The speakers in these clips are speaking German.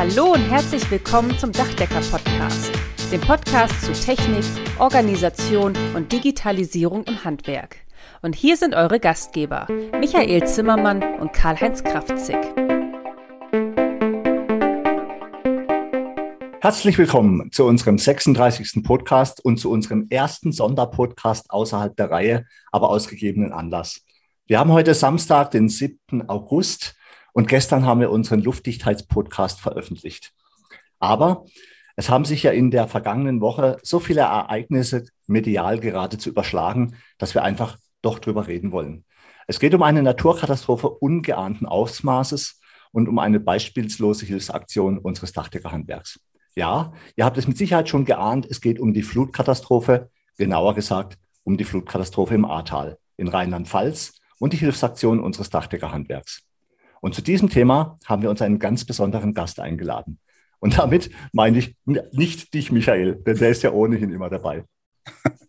Hallo und herzlich willkommen zum Dachdecker Podcast, dem Podcast zu Technik, Organisation und Digitalisierung im Handwerk. Und hier sind eure Gastgeber, Michael Zimmermann und Karl-Heinz Kraftzig. Herzlich willkommen zu unserem 36. Podcast und zu unserem ersten Sonderpodcast außerhalb der Reihe, aber aus gegebenen Anlass. Wir haben heute Samstag, den 7. August und gestern haben wir unseren Luftdichtheitspodcast veröffentlicht. Aber es haben sich ja in der vergangenen Woche so viele Ereignisse medial geradezu überschlagen, dass wir einfach doch drüber reden wollen. Es geht um eine Naturkatastrophe ungeahnten Ausmaßes und um eine beispielslose Hilfsaktion unseres Dachdeckerhandwerks. Ja, ihr habt es mit Sicherheit schon geahnt, es geht um die Flutkatastrophe, genauer gesagt um die Flutkatastrophe im Ahrtal in Rheinland-Pfalz und die Hilfsaktion unseres Dachdeckerhandwerks. Und zu diesem Thema haben wir uns einen ganz besonderen Gast eingeladen. Und damit meine ich nicht dich, Michael, denn der ist ja ohnehin immer dabei.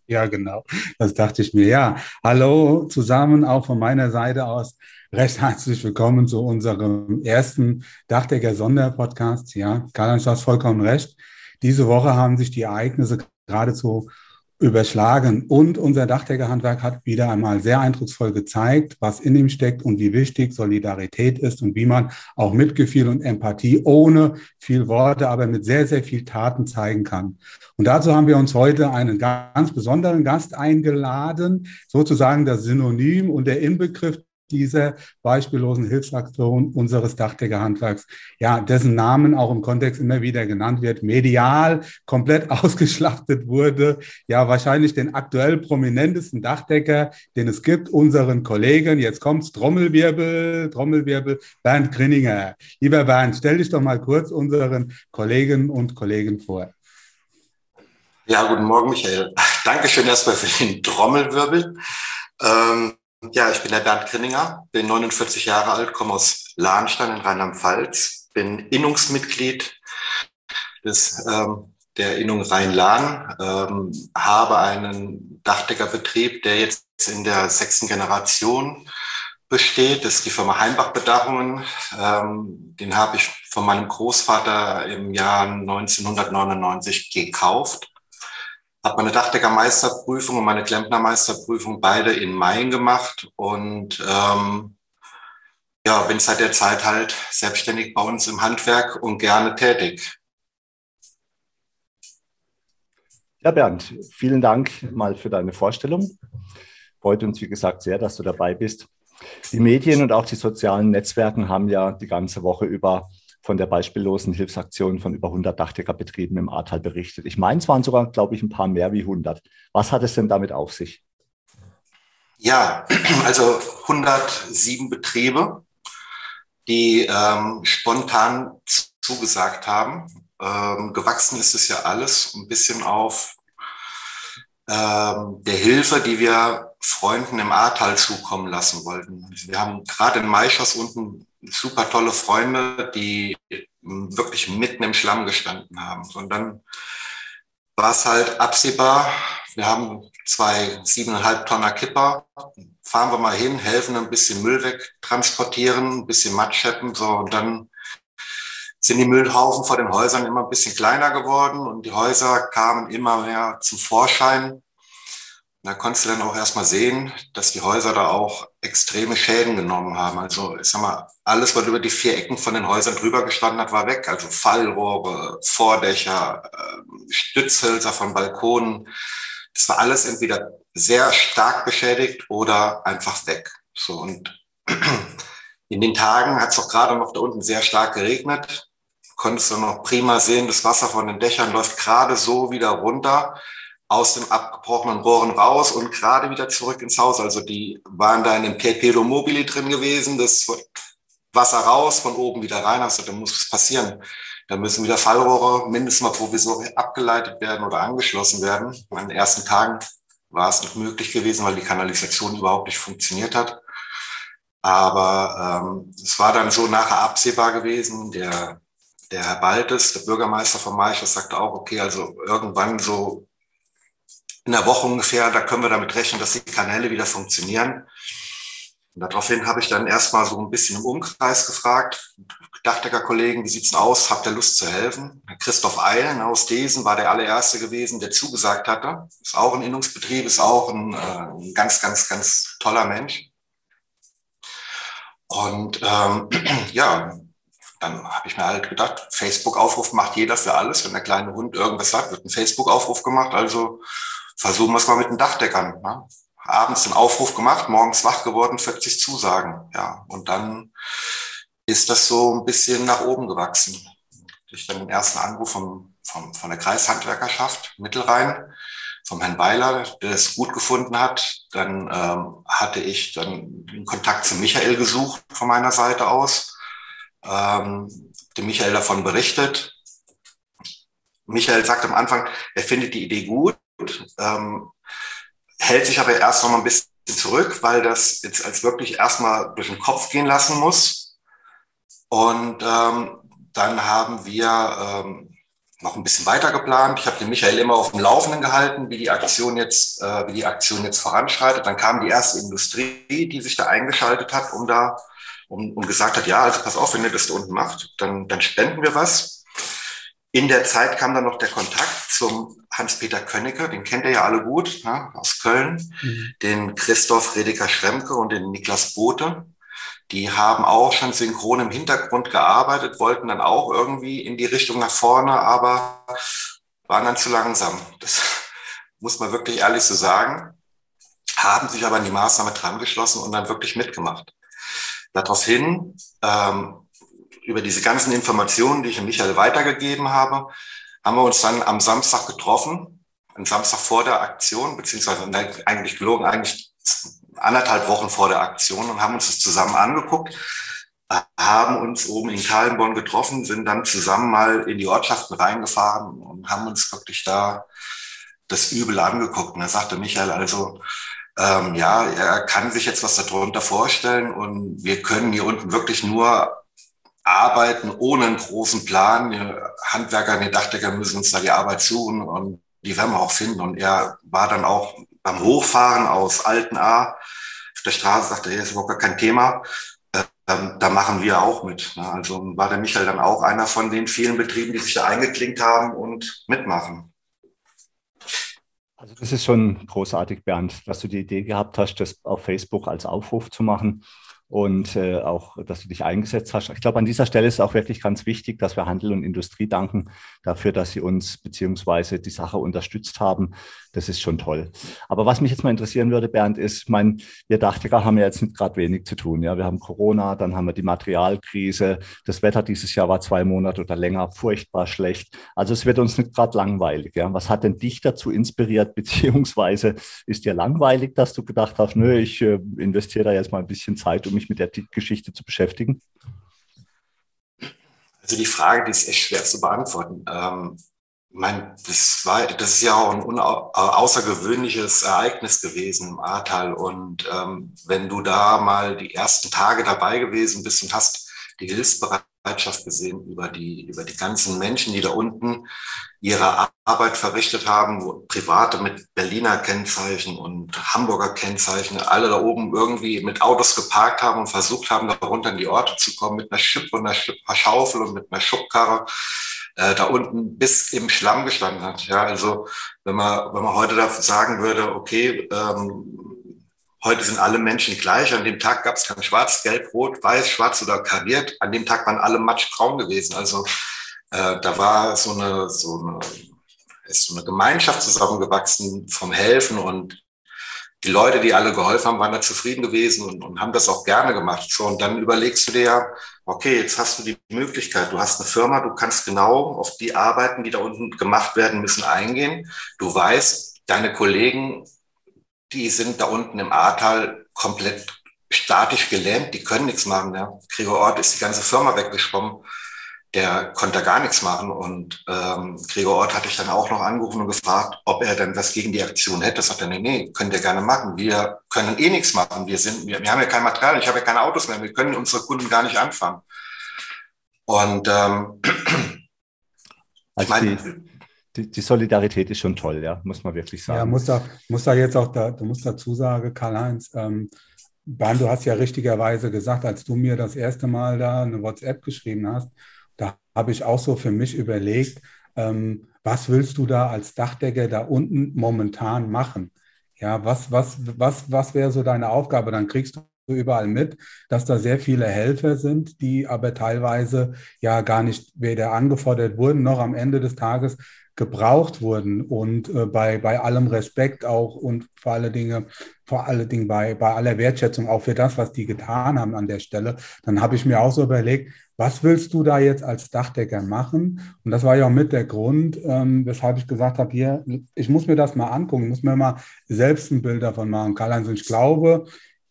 Ja, genau. Das dachte ich mir. Ja, hallo zusammen, auch von meiner Seite aus. Recht herzlich willkommen zu unserem ersten Dachdecker Sonderpodcast. Ja, Karl-Heinz, du hast vollkommen recht. Diese Woche haben sich die Ereignisse geradezu überschlagen. Und unser Dachdeckerhandwerk hat wieder einmal sehr eindrucksvoll gezeigt, was in ihm steckt und wie wichtig Solidarität ist und wie man auch Mitgefühl und Empathie ohne viel Worte, aber mit sehr, sehr viel Taten zeigen kann. Und dazu haben wir uns heute einen ganz besonderen Gast eingeladen, sozusagen das Synonym und der Inbegriff dieser beispiellosen Hilfsaktion unseres Dachdeckerhandwerks, ja, dessen Namen auch im Kontext immer wieder genannt wird, medial komplett ausgeschlachtet wurde, ja, wahrscheinlich den aktuell prominentesten Dachdecker, den es gibt, unseren Kollegen, jetzt kommt's, Trommelwirbel, Trommelwirbel, Bernd Grinninger. Lieber Bernd, stell dich doch mal kurz unseren Kollegen und Kollegen vor. Ja, guten Morgen, Michael. Dankeschön erstmal für den Trommelwirbel. Ähm, ja, ich bin der Bernd Grinninger, bin 49 Jahre alt, komme aus Lahnstein in Rheinland-Pfalz, bin Innungsmitglied des, ähm, der Innung Rhein-Lahn, ähm, habe einen Dachdeckerbetrieb, der jetzt in der sechsten Generation besteht. Das ist die Firma Heimbach Bedachungen. Ähm, den habe ich von meinem Großvater im Jahr 1999 gekauft habe meine Dachdeckermeisterprüfung und meine Klempnermeisterprüfung beide in Main gemacht und ähm, ja, bin seit der Zeit halt selbstständig bei uns im Handwerk und gerne tätig. Ja, Bernd, vielen Dank mal für deine Vorstellung. Freut uns, wie gesagt, sehr, dass du dabei bist. Die Medien und auch die sozialen Netzwerke haben ja die ganze Woche über von der beispiellosen Hilfsaktion von über 100 Dachdeckerbetrieben im Ahrtal berichtet. Ich meine, es waren sogar, glaube ich, ein paar mehr wie 100. Was hat es denn damit auf sich? Ja, also 107 Betriebe, die ähm, spontan zugesagt haben. Ähm, gewachsen ist es ja alles ein bisschen auf ähm, der Hilfe, die wir Freunden im Ahrtal zukommen lassen wollten. Wir haben gerade in Maischers unten super tolle Freunde, die wirklich mitten im Schlamm gestanden haben. Und dann war es halt absehbar, wir haben zwei siebeneinhalb Tonner Kipper, fahren wir mal hin, helfen ein bisschen Müll wegtransportieren, ein bisschen Matsch schleppen, so. Und dann sind die Müllhaufen vor den Häusern immer ein bisschen kleiner geworden und die Häuser kamen immer mehr zum Vorschein da konntest du dann auch erstmal sehen, dass die Häuser da auch extreme Schäden genommen haben. Also ich sag mal, alles, was über die vier Ecken von den Häusern drüber gestanden hat, war weg. Also Fallrohre, Vordächer, ähm, Stützhölzer von Balkonen. Das war alles entweder sehr stark beschädigt oder einfach weg. So und in den Tagen hat es auch gerade noch da unten sehr stark geregnet. Konntest du noch prima sehen, das Wasser von den Dächern läuft gerade so wieder runter aus dem abgebrochenen Rohren raus und gerade wieder zurück ins Haus. Also die waren da in dem Perpetuum mobile drin gewesen, das Wasser raus, von oben wieder rein. Also da muss es passieren. Da müssen wieder Fallrohre mindestens mal provisorisch abgeleitet werden oder angeschlossen werden. An den ersten Tagen war es nicht möglich gewesen, weil die Kanalisation überhaupt nicht funktioniert hat. Aber ähm, es war dann so nachher absehbar gewesen. Der, der Herr Baltes, der Bürgermeister von Maischers, sagte auch, okay, also irgendwann so in der Woche ungefähr, da können wir damit rechnen, dass die Kanäle wieder funktionieren. Und daraufhin habe ich dann erstmal so ein bisschen im Umkreis gefragt, Dachdeckerkollegen, wie sieht's denn aus? Habt ihr Lust zu helfen? Christoph Eilen aus Desen war der allererste gewesen, der zugesagt hatte. Ist auch ein Innungsbetrieb, ist auch ein, äh, ein ganz, ganz, ganz toller Mensch. Und ähm, ja, dann habe ich mir halt gedacht, Facebook-Aufruf macht jeder für alles. Wenn der kleine Hund irgendwas sagt, wird ein Facebook-Aufruf gemacht. Also versuchen wir es mal mit den Dachdeckern. Ne? Abends den Aufruf gemacht, morgens wach geworden, 40 Zusagen. Ja, und dann ist das so ein bisschen nach oben gewachsen. Ich dann den ersten Anruf vom, vom, von der Kreishandwerkerschaft Mittelrhein, vom Herrn Weiler, der es gut gefunden hat. Dann ähm, hatte ich dann den Kontakt zu Michael gesucht von meiner Seite aus ähm, dem Michael davon berichtet. Michael sagt am Anfang, er findet die Idee gut, ähm, hält sich aber erst noch mal ein bisschen zurück, weil das jetzt als wirklich erstmal durch den Kopf gehen lassen muss. Und ähm, dann haben wir ähm, noch ein bisschen weiter geplant. Ich habe den Michael immer auf dem Laufenden gehalten, wie die Aktion jetzt, äh, wie die Aktion jetzt voranschreitet. Dann kam die erste Industrie, die sich da eingeschaltet hat, um da und, und gesagt hat, ja, also pass auf, wenn ihr das da unten macht, dann, dann spenden wir was. In der Zeit kam dann noch der Kontakt zum Hans-Peter Könnecke, den kennt ihr ja alle gut, ne, aus Köln, mhm. den Christoph Redeker Schremke und den Niklas Bote. Die haben auch schon synchron im Hintergrund gearbeitet, wollten dann auch irgendwie in die Richtung nach vorne, aber waren dann zu langsam. Das muss man wirklich ehrlich so sagen. Haben sich aber an die Maßnahme dran geschlossen und dann wirklich mitgemacht. Daraufhin, ähm, über diese ganzen Informationen, die ich an Michael weitergegeben habe, haben wir uns dann am Samstag getroffen, am Samstag vor der Aktion, beziehungsweise eigentlich gelogen, eigentlich anderthalb Wochen vor der Aktion und haben uns das zusammen angeguckt, haben uns oben in Kallenborn getroffen, sind dann zusammen mal in die Ortschaften reingefahren und haben uns wirklich da das Übel angeguckt. Und da sagte Michael also, ähm, ja, er kann sich jetzt was darunter vorstellen und wir können hier unten wirklich nur arbeiten ohne einen großen Plan. Die Handwerker, die Dachdecker müssen uns da die Arbeit suchen und die werden wir auch finden. Und er war dann auch beim Hochfahren aus Altenahr auf der Straße, sagte, hier ist überhaupt gar kein Thema. Ähm, da machen wir auch mit. Ne? Also war der Michael dann auch einer von den vielen Betrieben, die sich da eingeklinkt haben und mitmachen. Also das ist schon großartig, Bernd, dass du die Idee gehabt hast, das auf Facebook als Aufruf zu machen und äh, auch, dass du dich eingesetzt hast. Ich glaube, an dieser Stelle ist auch wirklich ganz wichtig, dass wir Handel und Industrie danken dafür, dass sie uns beziehungsweise die Sache unterstützt haben, das ist schon toll. Aber was mich jetzt mal interessieren würde, Bernd, ist, mein, wir Dachdecker haben ja jetzt nicht gerade wenig zu tun. Ja, wir haben Corona, dann haben wir die Materialkrise. Das Wetter dieses Jahr war zwei Monate oder länger furchtbar schlecht. Also es wird uns nicht gerade langweilig. Ja, was hat denn dich dazu inspiriert, beziehungsweise ist dir langweilig, dass du gedacht hast, nö, ich äh, investiere da jetzt mal ein bisschen Zeit, um mich mit der Geschichte zu beschäftigen? Also die Frage, die ist echt schwer zu beantworten. Ähm, mein, das war, das ist ja auch ein außergewöhnliches Ereignis gewesen im Ahrtal. Und ähm, wenn du da mal die ersten Tage dabei gewesen bist und hast die Hilfsbereitschaft gesehen über die, über die ganzen Menschen, die da unten ihre Arbeit verrichtet haben, wo Private mit Berliner Kennzeichen und Hamburger Kennzeichen, alle da oben irgendwie mit Autos geparkt haben und versucht haben, da runter in die Orte zu kommen mit einer Schippe und einer Schaufel und mit einer Schubkarre äh, da unten bis im Schlamm gestanden hat. Ja, also wenn man, wenn man heute da sagen würde, okay, ähm, heute sind alle Menschen gleich, an dem Tag gab es kein Schwarz, Gelb, Rot, Weiß, Schwarz oder kariert, an dem Tag waren alle matschbraun gewesen. Also äh, da war so eine, so eine, ist so eine Gemeinschaft zusammengewachsen vom Helfen und die Leute, die alle geholfen haben, waren da zufrieden gewesen und, und haben das auch gerne gemacht. Und dann überlegst du dir ja, okay, jetzt hast du die Möglichkeit, du hast eine Firma, du kannst genau auf die Arbeiten, die da unten gemacht werden müssen, eingehen. Du weißt, deine Kollegen, die sind da unten im Ahrtal komplett statisch gelähmt, die können nichts machen. Ja. Gregor Ort ist die ganze Firma weggeschwommen der konnte gar nichts machen. Und ähm, Gregor Ort hatte ich dann auch noch angerufen und gefragt, ob er denn was gegen die Aktion hätte. Sagt er, nee, nee, könnt ihr gerne machen. Wir können eh nichts machen. Wir sind, wir, wir haben ja kein Material, ich habe ja keine Autos mehr, wir können unsere Kunden gar nicht anfangen. Und ähm, also meine, die, die, Solidarität ist schon toll, ja, muss man wirklich sagen. Ja, muss da, muss da jetzt auch, da, du musst dazu sagen, Karl-Heinz, ähm, Bahn, du hast ja richtigerweise gesagt, als du mir das erste Mal da eine WhatsApp geschrieben hast, da habe ich auch so für mich überlegt, ähm, was willst du da als Dachdecker da unten momentan machen? Ja, was, was, was, was wäre so deine Aufgabe? Dann kriegst du überall mit, dass da sehr viele Helfer sind, die aber teilweise ja gar nicht weder angefordert wurden, noch am Ende des Tages gebraucht wurden und äh, bei, bei allem Respekt auch und vor alle Dinge, vor alle Dingen bei, bei aller Wertschätzung auch für das, was die getan haben an der Stelle, dann habe ich mir auch so überlegt, was willst du da jetzt als Dachdecker machen? Und das war ja auch mit der Grund, ähm, weshalb ich gesagt habe, hier, ich muss mir das mal angucken, ich muss mir mal selbst ein Bild davon machen. Karl-Heinz, ich glaube,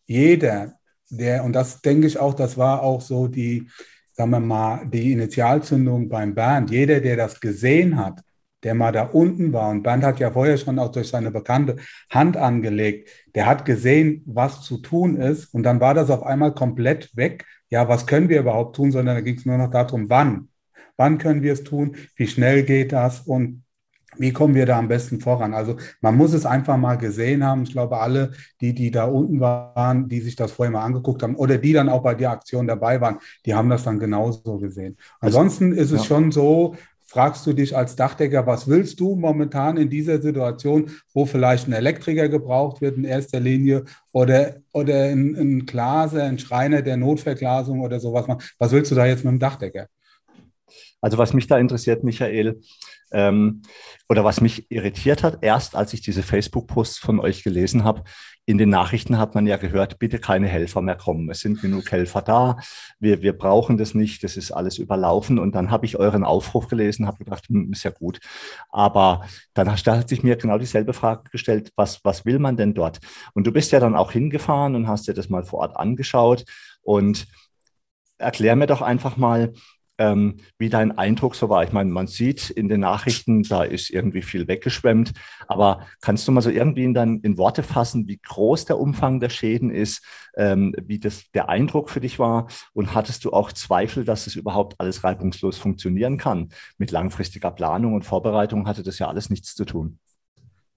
jeder, der, und das denke ich auch, das war auch so die, sagen wir mal, die Initialzündung beim Bernd, jeder, der das gesehen hat, der mal da unten war, und Bernd hat ja vorher schon auch durch seine bekannte Hand angelegt, der hat gesehen, was zu tun ist, und dann war das auf einmal komplett weg. Ja, was können wir überhaupt tun, sondern da ging es nur noch darum, wann. Wann können wir es tun? Wie schnell geht das? Und wie kommen wir da am besten voran? Also man muss es einfach mal gesehen haben. Ich glaube, alle, die, die da unten waren, die sich das vorher mal angeguckt haben oder die dann auch bei der Aktion dabei waren, die haben das dann genauso gesehen. Ansonsten ist es ja. schon so, fragst du dich als Dachdecker, was willst du momentan in dieser Situation, wo vielleicht ein Elektriker gebraucht wird in erster Linie oder, oder ein, ein Glaser, ein Schreiner der Notverglasung oder sowas. Was willst du da jetzt mit dem Dachdecker? Also was mich da interessiert, Michael, ähm, oder was mich irritiert hat, erst als ich diese Facebook-Posts von euch gelesen habe, in den Nachrichten hat man ja gehört, bitte keine Helfer mehr kommen. Es sind genug Helfer da. Wir, wir brauchen das nicht. Das ist alles überlaufen. Und dann habe ich euren Aufruf gelesen, habe gedacht, hm, ist ja gut. Aber dann hat sich mir genau dieselbe Frage gestellt, was, was will man denn dort? Und du bist ja dann auch hingefahren und hast dir das mal vor Ort angeschaut. Und erklär mir doch einfach mal, ähm, wie dein Eindruck so war. Ich meine, man sieht in den Nachrichten, da ist irgendwie viel weggeschwemmt, aber kannst du mal so irgendwie in, dein, in Worte fassen, wie groß der Umfang der Schäden ist, ähm, wie das der Eindruck für dich war und hattest du auch Zweifel, dass es überhaupt alles reibungslos funktionieren kann? Mit langfristiger Planung und Vorbereitung hatte das ja alles nichts zu tun.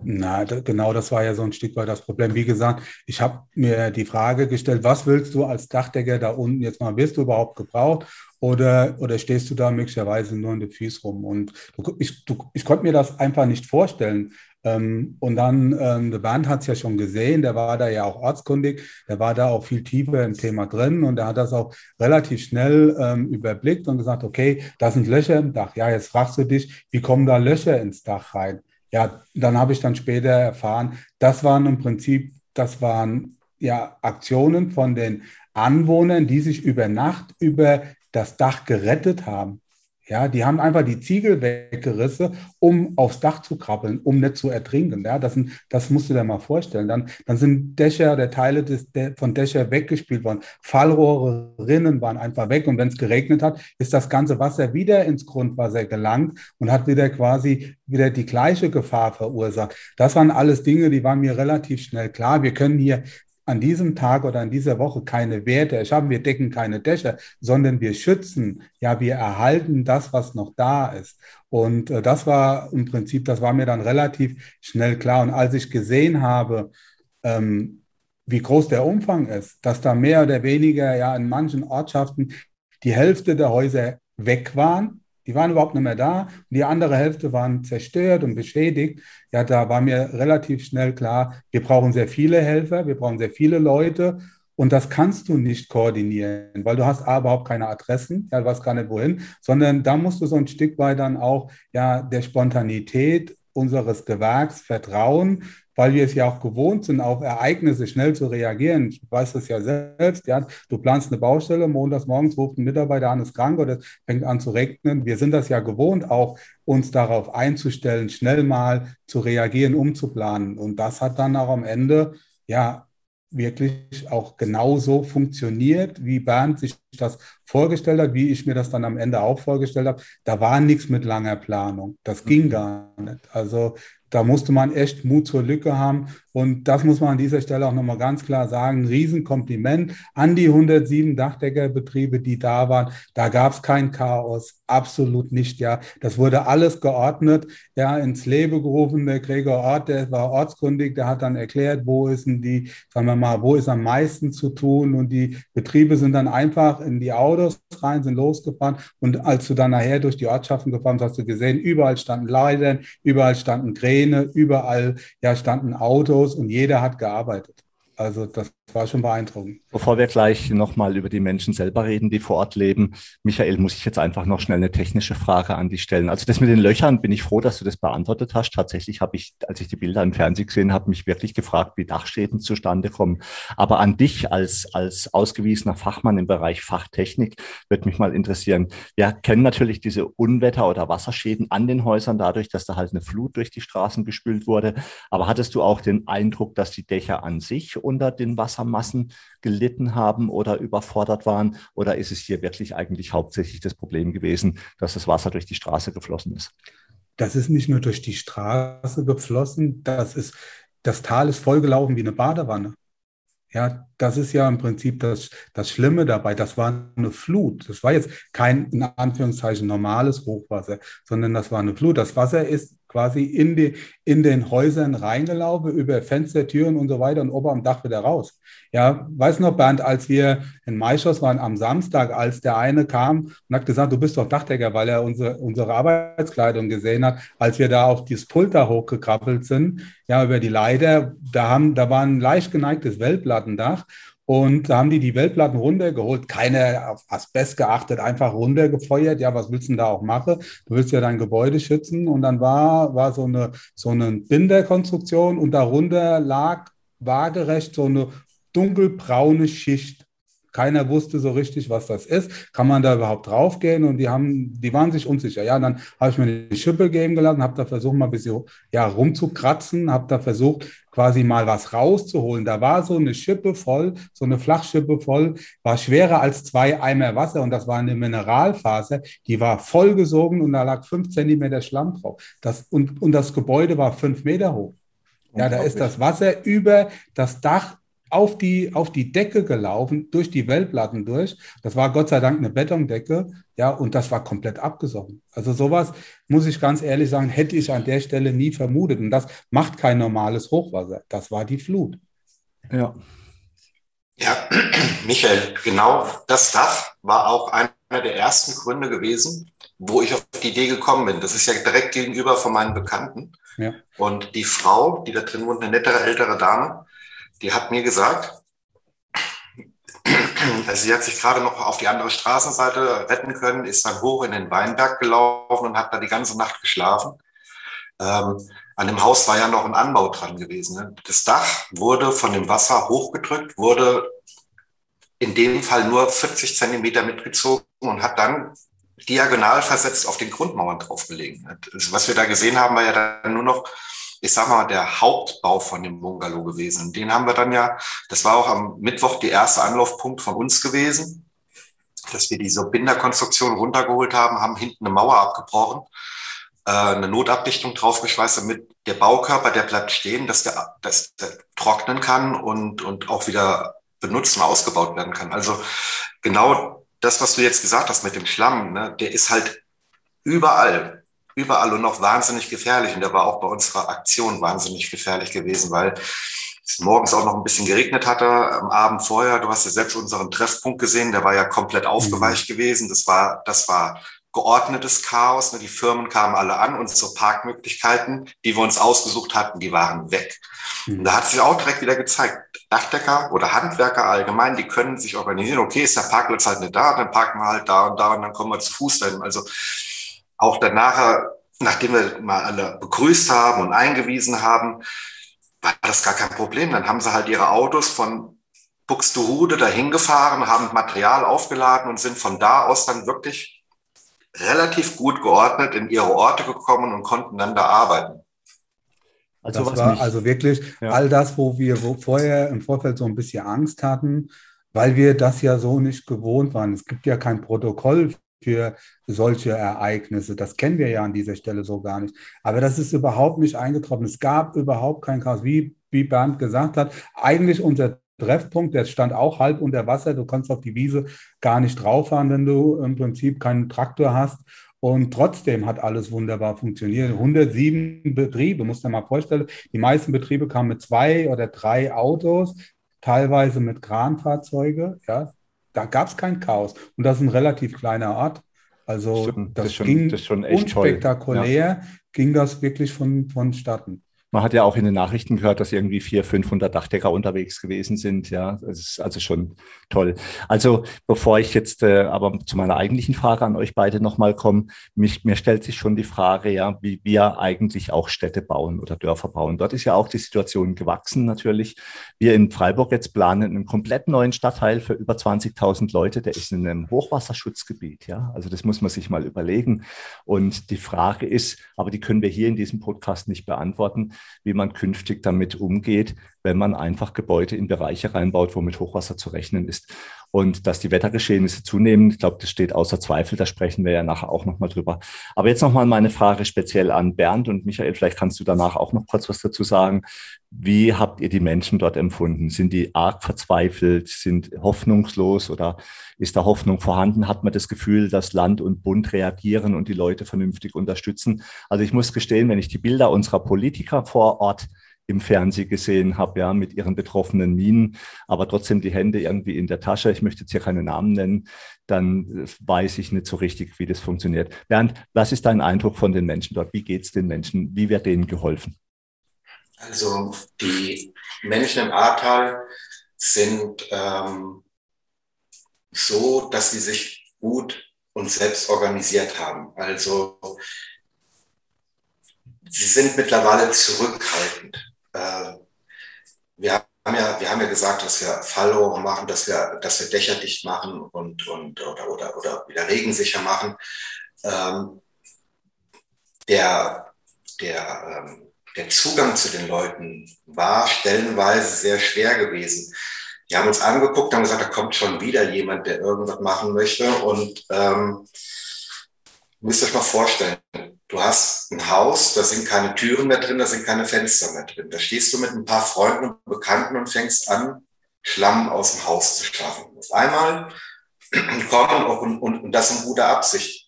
Na, da, genau das war ja so ein Stück weit das Problem. Wie gesagt, ich habe mir die Frage gestellt, was willst du als Dachdecker da unten jetzt mal? Wirst du überhaupt gebraucht oder, oder stehst du da möglicherweise nur in den Füßen rum? Und du, ich, du, ich konnte mir das einfach nicht vorstellen. Ähm, und dann, ähm, der Bernd hat es ja schon gesehen, der war da ja auch ortskundig, der war da auch viel tiefer im Thema drin und er hat das auch relativ schnell ähm, überblickt und gesagt, okay, da sind Löcher im Dach. Ja, jetzt fragst du dich, wie kommen da Löcher ins Dach rein? Ja, dann habe ich dann später erfahren, das waren im Prinzip, das waren ja Aktionen von den Anwohnern, die sich über Nacht über das Dach gerettet haben. Ja, die haben einfach die Ziegel weggerissen, um aufs Dach zu krabbeln, um nicht zu ertrinken. Ja, das, sind, das musst du dir mal vorstellen. Dann, dann sind Dächer, der Teile des, der, von Dächer weggespielt worden. Fallrohre, Rinnen waren einfach weg. Und wenn es geregnet hat, ist das ganze Wasser wieder ins Grundwasser gelangt und hat wieder quasi wieder die gleiche Gefahr verursacht. Das waren alles Dinge, die waren mir relativ schnell klar. Wir können hier an diesem Tag oder an dieser Woche keine Werte erschaffen. Wir decken keine Dächer, sondern wir schützen, ja, wir erhalten das, was noch da ist. Und äh, das war im Prinzip, das war mir dann relativ schnell klar. Und als ich gesehen habe, ähm, wie groß der Umfang ist, dass da mehr oder weniger ja in manchen Ortschaften die Hälfte der Häuser weg waren, die waren überhaupt nicht mehr da. Und die andere Hälfte waren zerstört und beschädigt. Ja, da war mir relativ schnell klar, wir brauchen sehr viele Helfer, wir brauchen sehr viele Leute. Und das kannst du nicht koordinieren, weil du hast A, überhaupt keine Adressen, ja, du weißt gar nicht wohin, sondern da musst du so ein Stück weit dann auch ja, der Spontanität unseres Gewerks vertrauen, weil wir es ja auch gewohnt sind, auf Ereignisse schnell zu reagieren. Ich weiß das ja selbst. Ja, du planst eine Baustelle, montags morgens ruft ein Mitarbeiter an, ist krank oder es fängt an zu regnen. Wir sind das ja gewohnt, auch uns darauf einzustellen, schnell mal zu reagieren, umzuplanen. Und das hat dann auch am Ende ja wirklich auch genauso funktioniert, wie Bernd sich das vorgestellt hat, wie ich mir das dann am Ende auch vorgestellt habe. Da war nichts mit langer Planung. Das ging mhm. gar nicht. Also da musste man echt Mut zur Lücke haben. Und das muss man an dieser Stelle auch nochmal ganz klar sagen. Riesenkompliment an die 107 Dachdeckerbetriebe, die da waren. Da gab es kein Chaos, absolut nicht. Ja, das wurde alles geordnet, ja, ins Leben gerufen. Der Gregor Ort, der war ortskundig, der hat dann erklärt, wo ist denn die, sagen wir mal, wo ist am meisten zu tun. Und die Betriebe sind dann einfach in die Autos rein, sind losgefahren. Und als du dann nachher durch die Ortschaften gefahren bist, hast du gesehen, überall standen Leitern, überall standen Kräne, überall ja, standen Autos und jeder hat gearbeitet. Also das war schon beeindruckend. Bevor wir gleich nochmal über die Menschen selber reden, die vor Ort leben, Michael, muss ich jetzt einfach noch schnell eine technische Frage an dich stellen. Also das mit den Löchern, bin ich froh, dass du das beantwortet hast. Tatsächlich habe ich, als ich die Bilder im Fernsehen gesehen habe, mich wirklich gefragt, wie Dachschäden zustande kommen. Aber an dich als, als ausgewiesener Fachmann im Bereich Fachtechnik würde mich mal interessieren. Wir kennen natürlich diese Unwetter- oder Wasserschäden an den Häusern dadurch, dass da halt eine Flut durch die Straßen gespült wurde. Aber hattest du auch den Eindruck, dass die Dächer an sich unter den Wassermassen gelitten haben oder überfordert waren? Oder ist es hier wirklich eigentlich hauptsächlich das Problem gewesen, dass das Wasser durch die Straße geflossen ist? Das ist nicht nur durch die Straße geflossen, das ist, das Tal ist vollgelaufen wie eine Badewanne. Ja, das ist ja im Prinzip das, das Schlimme dabei. Das war eine Flut. Das war jetzt kein, in Anführungszeichen, normales Hochwasser, sondern das war eine Flut. Das Wasser ist quasi in, die, in den Häusern reingelaufen, über Fenster, Türen und so weiter und ober am Dach wieder raus. Ja, weiß noch, Bernd, als wir in Maischoss waren am Samstag, als der eine kam und hat gesagt, du bist doch Dachdecker, weil er unsere, unsere Arbeitskleidung gesehen hat, als wir da auf dieses Pult da hochgekrabbelt sind, ja, über die Leiter, da, haben, da war ein leicht geneigtes Wellplattendach und da haben die die Wellplatten runtergeholt, keine auf Asbest geachtet, einfach runtergefeuert. Ja, was willst du denn da auch machen? Du willst ja dein Gebäude schützen. Und dann war, war so eine, so eine Binderkonstruktion und darunter lag waagerecht so eine dunkelbraune Schicht. Keiner wusste so richtig, was das ist. Kann man da überhaupt draufgehen? Und die haben, die waren sich unsicher. Ja, dann habe ich mir eine Schippe geben gelassen, habe da versucht, mal ein bisschen ja, rumzukratzen, habe da versucht, quasi mal was rauszuholen. Da war so eine Schippe voll, so eine Flachschippe voll, war schwerer als zwei Eimer Wasser und das war eine Mineralfaser, die war vollgesogen und da lag fünf Zentimeter Schlamm drauf. Das, und, und das Gebäude war fünf Meter hoch. Ja, da ist das Wasser über das Dach auf die, auf die Decke gelaufen, durch die Wellplatten durch. Das war Gott sei Dank eine Betondecke, ja, und das war komplett abgesoffen. Also sowas, muss ich ganz ehrlich sagen, hätte ich an der Stelle nie vermutet. Und das macht kein normales Hochwasser. Das war die Flut. Ja. Ja, Michael, genau das Dach war auch einer der ersten Gründe gewesen, wo ich auf die Idee gekommen bin. Das ist ja direkt gegenüber von meinen Bekannten. Ja. Und die Frau, die da drin wohnt, eine nettere ältere Dame, die hat mir gesagt, also sie hat sich gerade noch auf die andere Straßenseite retten können, ist dann hoch in den Weinberg gelaufen und hat da die ganze Nacht geschlafen. Ähm, an dem Haus war ja noch ein Anbau dran gewesen. Ne? Das Dach wurde von dem Wasser hochgedrückt, wurde in dem Fall nur 40 Zentimeter mitgezogen und hat dann diagonal versetzt auf den Grundmauern draufgelegen. Also was wir da gesehen haben, war ja dann nur noch ich sag mal, der Hauptbau von dem Bungalow gewesen. Und den haben wir dann ja, das war auch am Mittwoch der erste Anlaufpunkt von uns gewesen, dass wir diese Binderkonstruktion runtergeholt haben, haben hinten eine Mauer abgebrochen, äh, eine Notabdichtung draufgeschweißt, damit der Baukörper, der bleibt stehen, dass der, dass der trocknen kann und, und auch wieder benutzt und ausgebaut werden kann. Also genau das, was du jetzt gesagt hast mit dem Schlamm, ne, der ist halt überall überall und noch wahnsinnig gefährlich. Und der war auch bei unserer Aktion wahnsinnig gefährlich gewesen, weil es morgens auch noch ein bisschen geregnet hatte am Abend vorher. Du hast ja selbst unseren Treffpunkt gesehen, der war ja komplett aufgeweicht mhm. gewesen. Das war, das war geordnetes Chaos. Ne? Die Firmen kamen alle an, unsere Parkmöglichkeiten, die wir uns ausgesucht hatten, die waren weg. Mhm. Und da hat sich auch direkt wieder gezeigt, Dachdecker oder Handwerker allgemein, die können sich organisieren. Okay, ist der Parkplatz halt nicht da, dann parken wir halt da und da und dann kommen wir zu Fuß dahin. Also auch danach, nachdem wir mal alle begrüßt haben und eingewiesen haben, war das gar kein Problem. Dann haben sie halt ihre Autos von Buxtehude dahin gefahren, haben Material aufgeladen und sind von da aus dann wirklich relativ gut geordnet in ihre Orte gekommen und konnten dann da arbeiten. Also, das war also wirklich ja. all das, wo wir wo vorher im Vorfeld so ein bisschen Angst hatten, weil wir das ja so nicht gewohnt waren. Es gibt ja kein Protokoll für solche Ereignisse. Das kennen wir ja an dieser Stelle so gar nicht. Aber das ist überhaupt nicht eingetroffen. Es gab überhaupt kein Chaos. Wie, wie Bernd gesagt hat, eigentlich unser Treffpunkt, der stand auch halb unter Wasser. Du kannst auf die Wiese gar nicht drauf fahren, wenn du im Prinzip keinen Traktor hast. Und trotzdem hat alles wunderbar funktioniert. 107 Betriebe, muss man mal vorstellen. Die meisten Betriebe kamen mit zwei oder drei Autos, teilweise mit Kranfahrzeuge. Ja, da gab es kein Chaos. Und das ist ein relativ kleiner Ort. Also das, das, schon, ging das unspektakulär, ja. ging das wirklich von, vonstatten. Man hat ja auch in den Nachrichten gehört, dass irgendwie 400, 500 Dachdecker unterwegs gewesen sind. Ja, das ist also schon toll. Also bevor ich jetzt äh, aber zu meiner eigentlichen Frage an euch beide nochmal komme, mich, mir stellt sich schon die Frage, ja, wie wir eigentlich auch Städte bauen oder Dörfer bauen. Dort ist ja auch die Situation gewachsen natürlich. Wir in Freiburg jetzt planen einen komplett neuen Stadtteil für über 20.000 Leute. Der ist in einem Hochwasserschutzgebiet. Ja, also das muss man sich mal überlegen. Und die Frage ist, aber die können wir hier in diesem Podcast nicht beantworten wie man künftig damit umgeht, wenn man einfach Gebäude in Bereiche reinbaut, wo mit Hochwasser zu rechnen ist. Und dass die Wettergeschehnisse zunehmen, ich glaube, das steht außer Zweifel, da sprechen wir ja nachher auch nochmal drüber. Aber jetzt nochmal meine Frage speziell an Bernd und Michael, vielleicht kannst du danach auch noch kurz was dazu sagen. Wie habt ihr die Menschen dort empfunden? Sind die arg verzweifelt, sind hoffnungslos oder ist da Hoffnung vorhanden? Hat man das Gefühl, dass Land und Bund reagieren und die Leute vernünftig unterstützen? Also ich muss gestehen, wenn ich die Bilder unserer Politiker vor Ort im Fernsehen gesehen habe, ja, mit ihren betroffenen Minen, aber trotzdem die Hände irgendwie in der Tasche. Ich möchte jetzt hier keine Namen nennen, dann weiß ich nicht so richtig, wie das funktioniert. Bernd, was ist dein Eindruck von den Menschen dort? Wie geht es den Menschen? Wie wird denen geholfen? Also die Menschen im Ahrtal sind ähm, so, dass sie sich gut und selbst organisiert haben. Also sie sind mittlerweile zurückhaltend. Äh, wir haben ja, wir haben ja gesagt, dass wir Fallrohre machen, dass wir, dass wir Dächer dicht machen und, und oder, oder, oder wieder regensicher machen. Ähm, der, der, ähm, der Zugang zu den Leuten war stellenweise sehr schwer gewesen. Die haben uns angeguckt, haben gesagt, da kommt schon wieder jemand, der irgendwas machen möchte. Und ähm, müsst euch mal vorstellen, du hast ein Haus, da sind keine Türen mehr drin, da sind keine Fenster mehr drin. Da stehst du mit ein paar Freunden und Bekannten und fängst an, Schlamm aus dem Haus zu schaffen. Auf einmal kommen, und, und, und das in guter Absicht,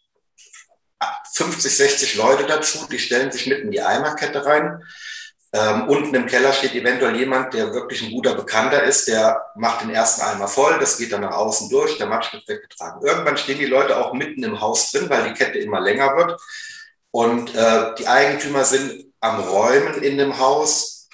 50, 60 Leute dazu, die stellen sich mitten in die Eimerkette rein. Ähm, unten im Keller steht eventuell jemand, der wirklich ein guter Bekannter ist, der macht den ersten Eimer voll, das geht dann nach außen durch, der Matsch wird weggetragen. Irgendwann stehen die Leute auch mitten im Haus drin, weil die Kette immer länger wird. Und äh, die Eigentümer sind am Räumen in dem Haus.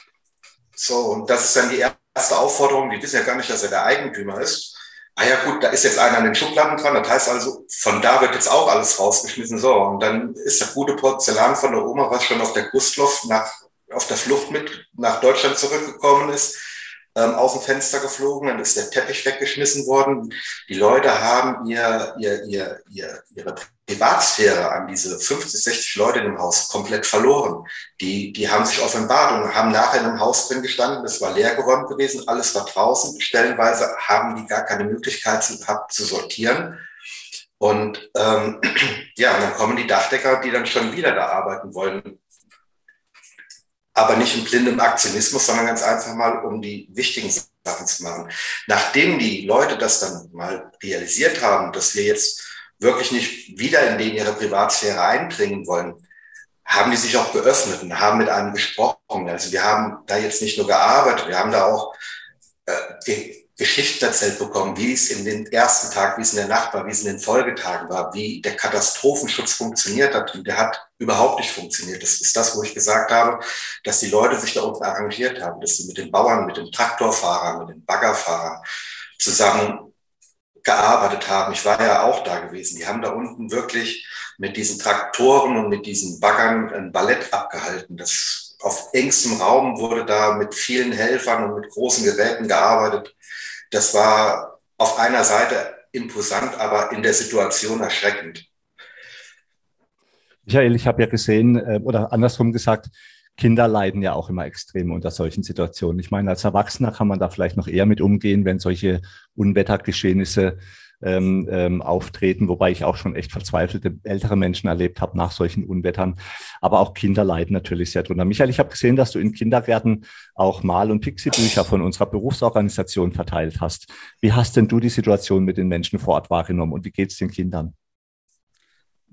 So, und das ist dann die erste Aufforderung. Die wissen ja gar nicht, dass er der Eigentümer ist. Ah ja, gut, da ist jetzt einer an den Schubladen dran. Das heißt also, von da wird jetzt auch alles rausgeschmissen. So, und dann ist das gute Porzellan von der Oma, was schon auf der Gustloff nach, auf der Flucht mit nach Deutschland zurückgekommen ist, ähm, aus dem Fenster geflogen, dann ist der Teppich weggeschmissen worden. Die Leute haben ihr, ihr, ihr, ihr, ihre Privatsphäre an diese 50, 60 Leute im Haus komplett verloren. Die, die haben sich offenbart und haben nachher in einem Haus drin gestanden. Es war leergeräumt gewesen, alles war draußen. Stellenweise haben die gar keine Möglichkeit gehabt zu sortieren. Und ähm, ja, dann kommen die Dachdecker, die dann schon wieder da arbeiten wollen aber nicht in blindem Aktionismus, sondern ganz einfach mal, um die wichtigen Sachen zu machen. Nachdem die Leute das dann mal realisiert haben, dass wir jetzt wirklich nicht wieder in denen ihre Privatsphäre eindringen wollen, haben die sich auch geöffnet und haben mit einem gesprochen. Also wir haben da jetzt nicht nur gearbeitet, wir haben da auch äh, Geschichten erzählt bekommen, wie es in den ersten Tag, wie es in der Nacht war, wie es in den Folgetagen war, wie der Katastrophenschutz funktioniert hat. Und der hat überhaupt nicht funktioniert. Das ist das, wo ich gesagt habe, dass die Leute sich da unten arrangiert haben, dass sie mit den Bauern, mit den Traktorfahrern, mit den Baggerfahrern zusammen gearbeitet haben. Ich war ja auch da gewesen. Die haben da unten wirklich mit diesen Traktoren und mit diesen Baggern ein Ballett abgehalten. Das auf engstem Raum wurde da mit vielen Helfern und mit großen Geräten gearbeitet das war auf einer Seite imposant, aber in der Situation erschreckend. Michael, ich habe ja gesehen, äh, oder andersrum gesagt, Kinder leiden ja auch immer extrem unter solchen Situationen. Ich meine, als Erwachsener kann man da vielleicht noch eher mit umgehen, wenn solche Unwettergeschehnisse ähm, ähm, auftreten, wobei ich auch schon echt verzweifelte ältere Menschen erlebt habe nach solchen Unwettern. Aber auch Kinder leiden natürlich sehr drunter. Michael, ich habe gesehen, dass du in Kindergärten auch Mal- und Pixie-Bücher von unserer Berufsorganisation verteilt hast. Wie hast denn du die Situation mit den Menschen vor Ort wahrgenommen und wie geht es den Kindern?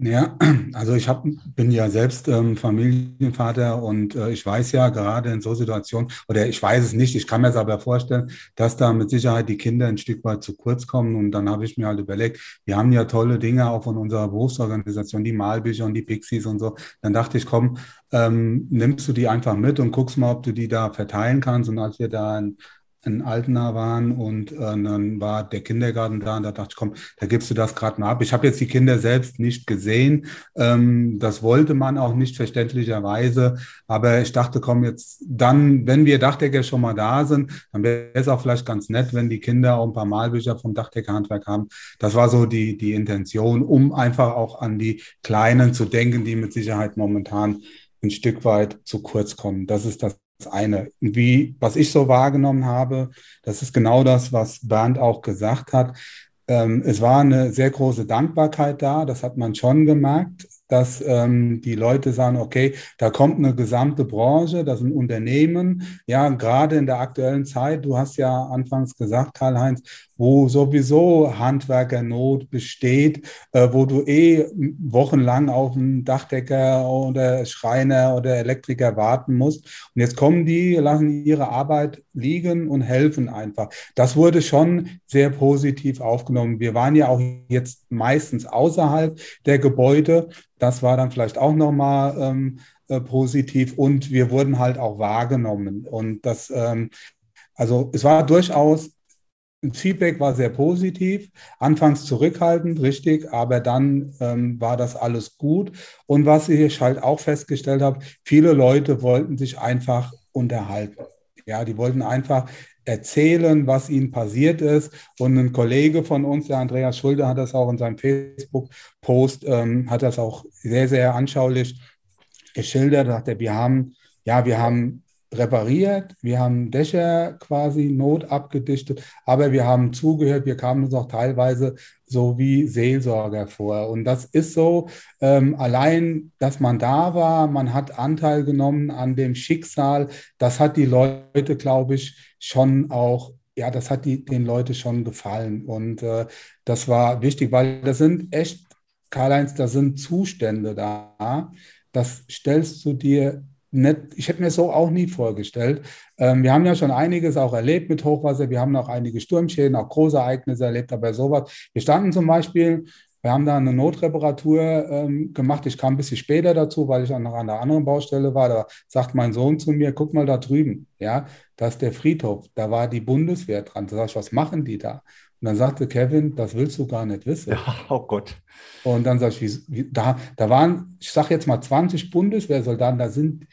Ja, also ich hab, bin ja selbst ähm, Familienvater und äh, ich weiß ja gerade in so Situationen, oder ich weiß es nicht, ich kann mir es aber vorstellen, dass da mit Sicherheit die Kinder ein Stück weit zu kurz kommen. Und dann habe ich mir halt überlegt, wir haben ja tolle Dinge auch von unserer Berufsorganisation, die Malbücher und die Pixies und so. Dann dachte ich, komm, ähm, nimmst du die einfach mit und guckst mal, ob du die da verteilen kannst. Und als wir da ein in Altena waren und äh, dann war der Kindergarten da und da dachte ich, komm, da gibst du das gerade mal ab. Ich habe jetzt die Kinder selbst nicht gesehen. Ähm, das wollte man auch nicht verständlicherweise. Aber ich dachte, komm, jetzt dann, wenn wir Dachdecker schon mal da sind, dann wäre es auch vielleicht ganz nett, wenn die Kinder auch ein paar Malbücher vom Dachdeckerhandwerk haben. Das war so die, die Intention, um einfach auch an die Kleinen zu denken, die mit Sicherheit momentan ein Stück weit zu kurz kommen. Das ist das das eine. Wie, was ich so wahrgenommen habe, das ist genau das, was Bernd auch gesagt hat. Ähm, es war eine sehr große Dankbarkeit da, das hat man schon gemerkt dass ähm, die Leute sagen, okay, da kommt eine gesamte Branche, das sind Unternehmen, ja, gerade in der aktuellen Zeit, du hast ja anfangs gesagt, Karl-Heinz, wo sowieso Handwerkernot besteht, äh, wo du eh wochenlang auf einen Dachdecker oder Schreiner oder Elektriker warten musst. Und jetzt kommen die, lassen ihre Arbeit liegen und helfen einfach. Das wurde schon sehr positiv aufgenommen. Wir waren ja auch jetzt meistens außerhalb der Gebäude. Das war dann vielleicht auch nochmal ähm, äh, positiv und wir wurden halt auch wahrgenommen. Und das, ähm, also es war durchaus Feedback war sehr positiv, anfangs zurückhaltend, richtig, aber dann ähm, war das alles gut. Und was ich halt auch festgestellt habe, viele Leute wollten sich einfach unterhalten. Ja, die wollten einfach erzählen, was ihnen passiert ist. Und ein Kollege von uns, der Andreas Schulde, hat das auch in seinem Facebook-Post, ähm, hat das auch sehr, sehr anschaulich geschildert. Sagt er, wir haben, ja, wir haben repariert, wir haben Dächer quasi not abgedichtet, aber wir haben zugehört, wir kamen uns auch teilweise so wie Seelsorger vor. Und das ist so, ähm, allein, dass man da war, man hat Anteil genommen an dem Schicksal, das hat die Leute, glaube ich, schon auch ja, das hat die, den Leuten schon gefallen. Und äh, das war wichtig, weil das sind echt, Karl-Heinz, da sind Zustände da. Das stellst du dir nicht, ich hätte mir so auch nie vorgestellt. Ähm, wir haben ja schon einiges auch erlebt mit Hochwasser. Wir haben auch einige Sturmschäden, auch große Ereignisse erlebt, aber sowas. Wir standen zum Beispiel, wir haben da eine Notreparatur ähm, gemacht. Ich kam ein bisschen später dazu, weil ich auch noch an einer anderen Baustelle war. Da sagt mein Sohn zu mir, guck mal da drüben, ja, da ist der Friedhof. Da war die Bundeswehr dran. Da sag ich, was machen die da? Und dann sagte Kevin, das willst du gar nicht wissen. Ja, oh Gott. Und dann sag ich, wie, wie, da, da waren, ich sage jetzt mal 20 Bundeswehrsoldaten, da sind,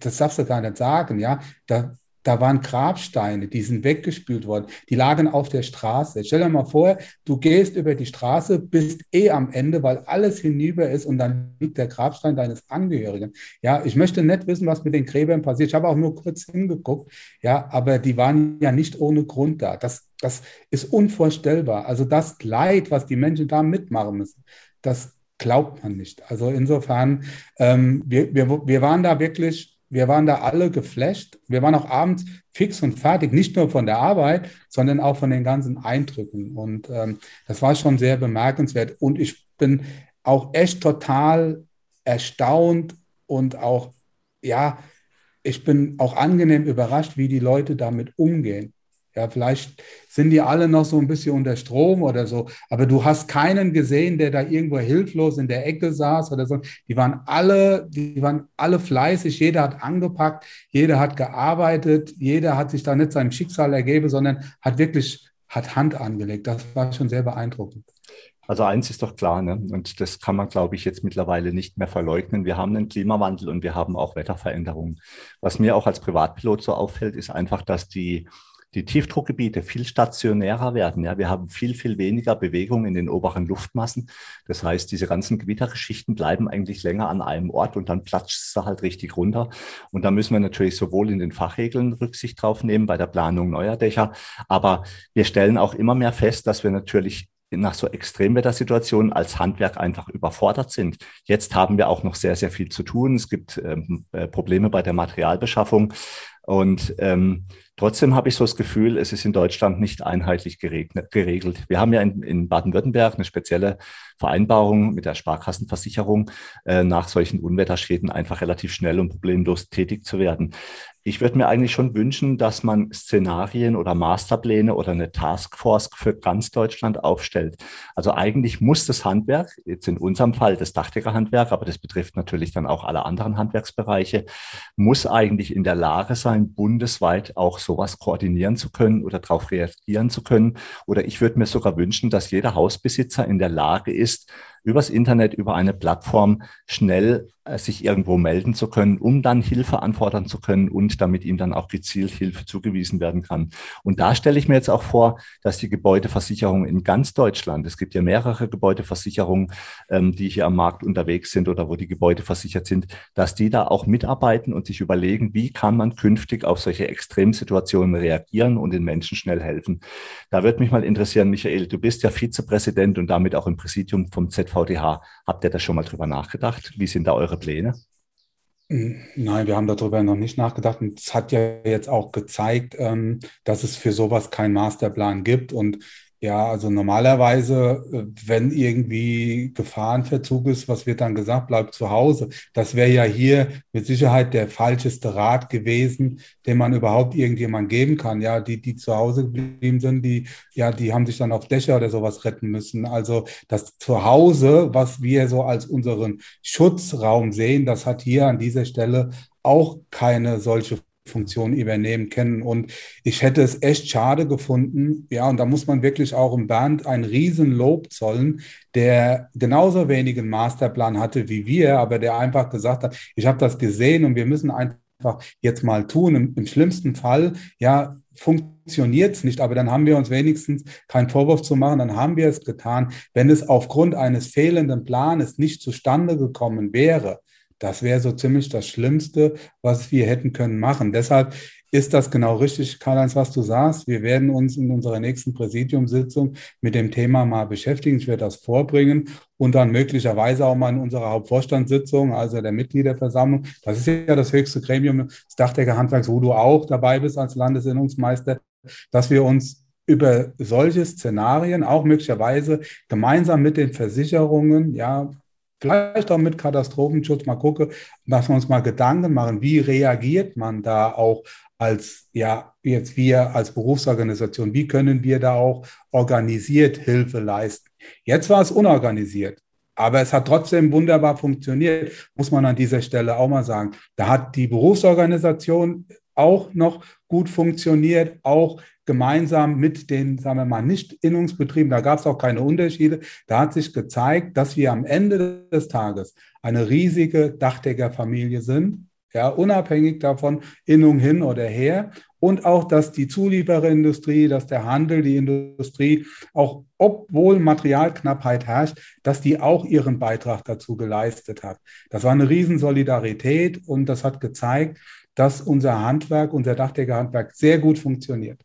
das darfst du gar nicht sagen, ja, da, da waren Grabsteine, die sind weggespült worden, die lagen auf der Straße. Stell dir mal vor, du gehst über die Straße, bist eh am Ende, weil alles hinüber ist und dann liegt der Grabstein deines Angehörigen. Ja, ich möchte nicht wissen, was mit den Gräbern passiert. Ich habe auch nur kurz hingeguckt, ja, aber die waren ja nicht ohne Grund da. Das, das ist unvorstellbar. Also das Leid, was die Menschen da mitmachen müssen, das glaubt man nicht. Also insofern, ähm, wir, wir, wir waren da wirklich wir waren da alle geflasht. Wir waren auch abends fix und fertig, nicht nur von der Arbeit, sondern auch von den ganzen Eindrücken. Und ähm, das war schon sehr bemerkenswert. Und ich bin auch echt total erstaunt und auch, ja, ich bin auch angenehm überrascht, wie die Leute damit umgehen. Ja, vielleicht sind die alle noch so ein bisschen unter Strom oder so, aber du hast keinen gesehen, der da irgendwo hilflos in der Ecke saß oder so. Die waren alle, die waren alle fleißig, jeder hat angepackt, jeder hat gearbeitet, jeder hat sich da nicht seinem Schicksal ergeben, sondern hat wirklich, hat Hand angelegt. Das war schon sehr beeindruckend. Also eins ist doch klar, ne? und das kann man, glaube ich, jetzt mittlerweile nicht mehr verleugnen. Wir haben einen Klimawandel und wir haben auch Wetterveränderungen. Was mir auch als Privatpilot so auffällt, ist einfach, dass die die Tiefdruckgebiete viel stationärer werden. Ja, wir haben viel, viel weniger Bewegung in den oberen Luftmassen. Das heißt, diese ganzen Gewitterschichten bleiben eigentlich länger an einem Ort und dann platscht es da halt richtig runter. Und da müssen wir natürlich sowohl in den Fachregeln Rücksicht drauf nehmen bei der Planung neuer Dächer, aber wir stellen auch immer mehr fest, dass wir natürlich nach so Extremwettersituationen als Handwerk einfach überfordert sind. Jetzt haben wir auch noch sehr, sehr viel zu tun. Es gibt ähm, äh, Probleme bei der Materialbeschaffung. Und ähm, trotzdem habe ich so das Gefühl, es ist in Deutschland nicht einheitlich geregelt. Wir haben ja in, in Baden-Württemberg eine spezielle Vereinbarung mit der Sparkassenversicherung, äh, nach solchen Unwetterschäden einfach relativ schnell und problemlos tätig zu werden. Ich würde mir eigentlich schon wünschen, dass man Szenarien oder Masterpläne oder eine Taskforce für ganz Deutschland aufstellt. Also eigentlich muss das Handwerk, jetzt in unserem Fall das Dachdeckerhandwerk, aber das betrifft natürlich dann auch alle anderen Handwerksbereiche, muss eigentlich in der Lage sein, bundesweit auch sowas koordinieren zu können oder darauf reagieren zu können. Oder ich würde mir sogar wünschen, dass jeder Hausbesitzer in der Lage ist, übers Internet, über eine Plattform schnell äh, sich irgendwo melden zu können, um dann Hilfe anfordern zu können und damit ihm dann auch gezielt Hilfe zugewiesen werden kann. Und da stelle ich mir jetzt auch vor, dass die Gebäudeversicherung in ganz Deutschland, es gibt ja mehrere Gebäudeversicherungen, ähm, die hier am Markt unterwegs sind oder wo die Gebäude versichert sind, dass die da auch mitarbeiten und sich überlegen, wie kann man künftig auf solche Extremsituationen reagieren und den Menschen schnell helfen. Da würde mich mal interessieren, Michael, du bist ja Vizepräsident und damit auch im Präsidium vom ZVDH. Habt ihr da schon mal drüber nachgedacht? Wie sind da eure Pläne? Nein, wir haben darüber noch nicht nachgedacht. Und es hat ja jetzt auch gezeigt, ähm, dass es für sowas keinen Masterplan gibt. Und ja, also normalerweise, äh, wenn irgendwie Gefahrenverzug ist, was wird dann gesagt? Bleibt zu Hause. Das wäre ja hier mit Sicherheit der falscheste Rat gewesen, den man überhaupt irgendjemand geben kann. Ja, die, die zu Hause geblieben sind, die, ja, die haben sich dann auf Dächer oder sowas retten müssen. Also das Zuhause, was wir so als unseren Schutzraum sehen, das hat hier an dieser Stelle auch keine solche Funktion übernehmen können. Und ich hätte es echt schade gefunden, ja, und da muss man wirklich auch im Band ein Riesenlob zollen, der genauso wenig einen Masterplan hatte wie wir, aber der einfach gesagt hat, ich habe das gesehen und wir müssen einfach jetzt mal tun. Im, im schlimmsten Fall, ja, funktioniert es nicht, aber dann haben wir uns wenigstens keinen Vorwurf zu machen, dann haben wir es getan. Wenn es aufgrund eines fehlenden Planes nicht zustande gekommen wäre, das wäre so ziemlich das Schlimmste, was wir hätten können machen. Deshalb ist das genau richtig, Karl-Heinz, was du sagst. Wir werden uns in unserer nächsten Präsidiumssitzung mit dem Thema mal beschäftigen. Ich werde das vorbringen und dann möglicherweise auch mal in unserer Hauptvorstandssitzung, also der Mitgliederversammlung. Das ist ja das höchste Gremium des Dachdeckerhandwerks, wo du auch dabei bist als Landesinnungsmeister, dass wir uns über solche Szenarien auch möglicherweise gemeinsam mit den Versicherungen, ja, vielleicht auch mit Katastrophenschutz mal gucke, dass wir uns mal Gedanken machen, wie reagiert man da auch als, ja, jetzt wir als Berufsorganisation, wie können wir da auch organisiert Hilfe leisten? Jetzt war es unorganisiert. Aber es hat trotzdem wunderbar funktioniert, muss man an dieser Stelle auch mal sagen. Da hat die Berufsorganisation auch noch gut funktioniert, auch gemeinsam mit den, sagen wir mal, Nicht-Innungsbetrieben. Da gab es auch keine Unterschiede. Da hat sich gezeigt, dass wir am Ende des Tages eine riesige Dachdeckerfamilie sind, ja, unabhängig davon, Innung hin oder her. Und auch, dass die Zuliefererindustrie, dass der Handel, die Industrie, auch obwohl Materialknappheit herrscht, dass die auch ihren Beitrag dazu geleistet hat. Das war eine Riesensolidarität und das hat gezeigt, dass unser Handwerk, unser Dachdeckerhandwerk sehr gut funktioniert.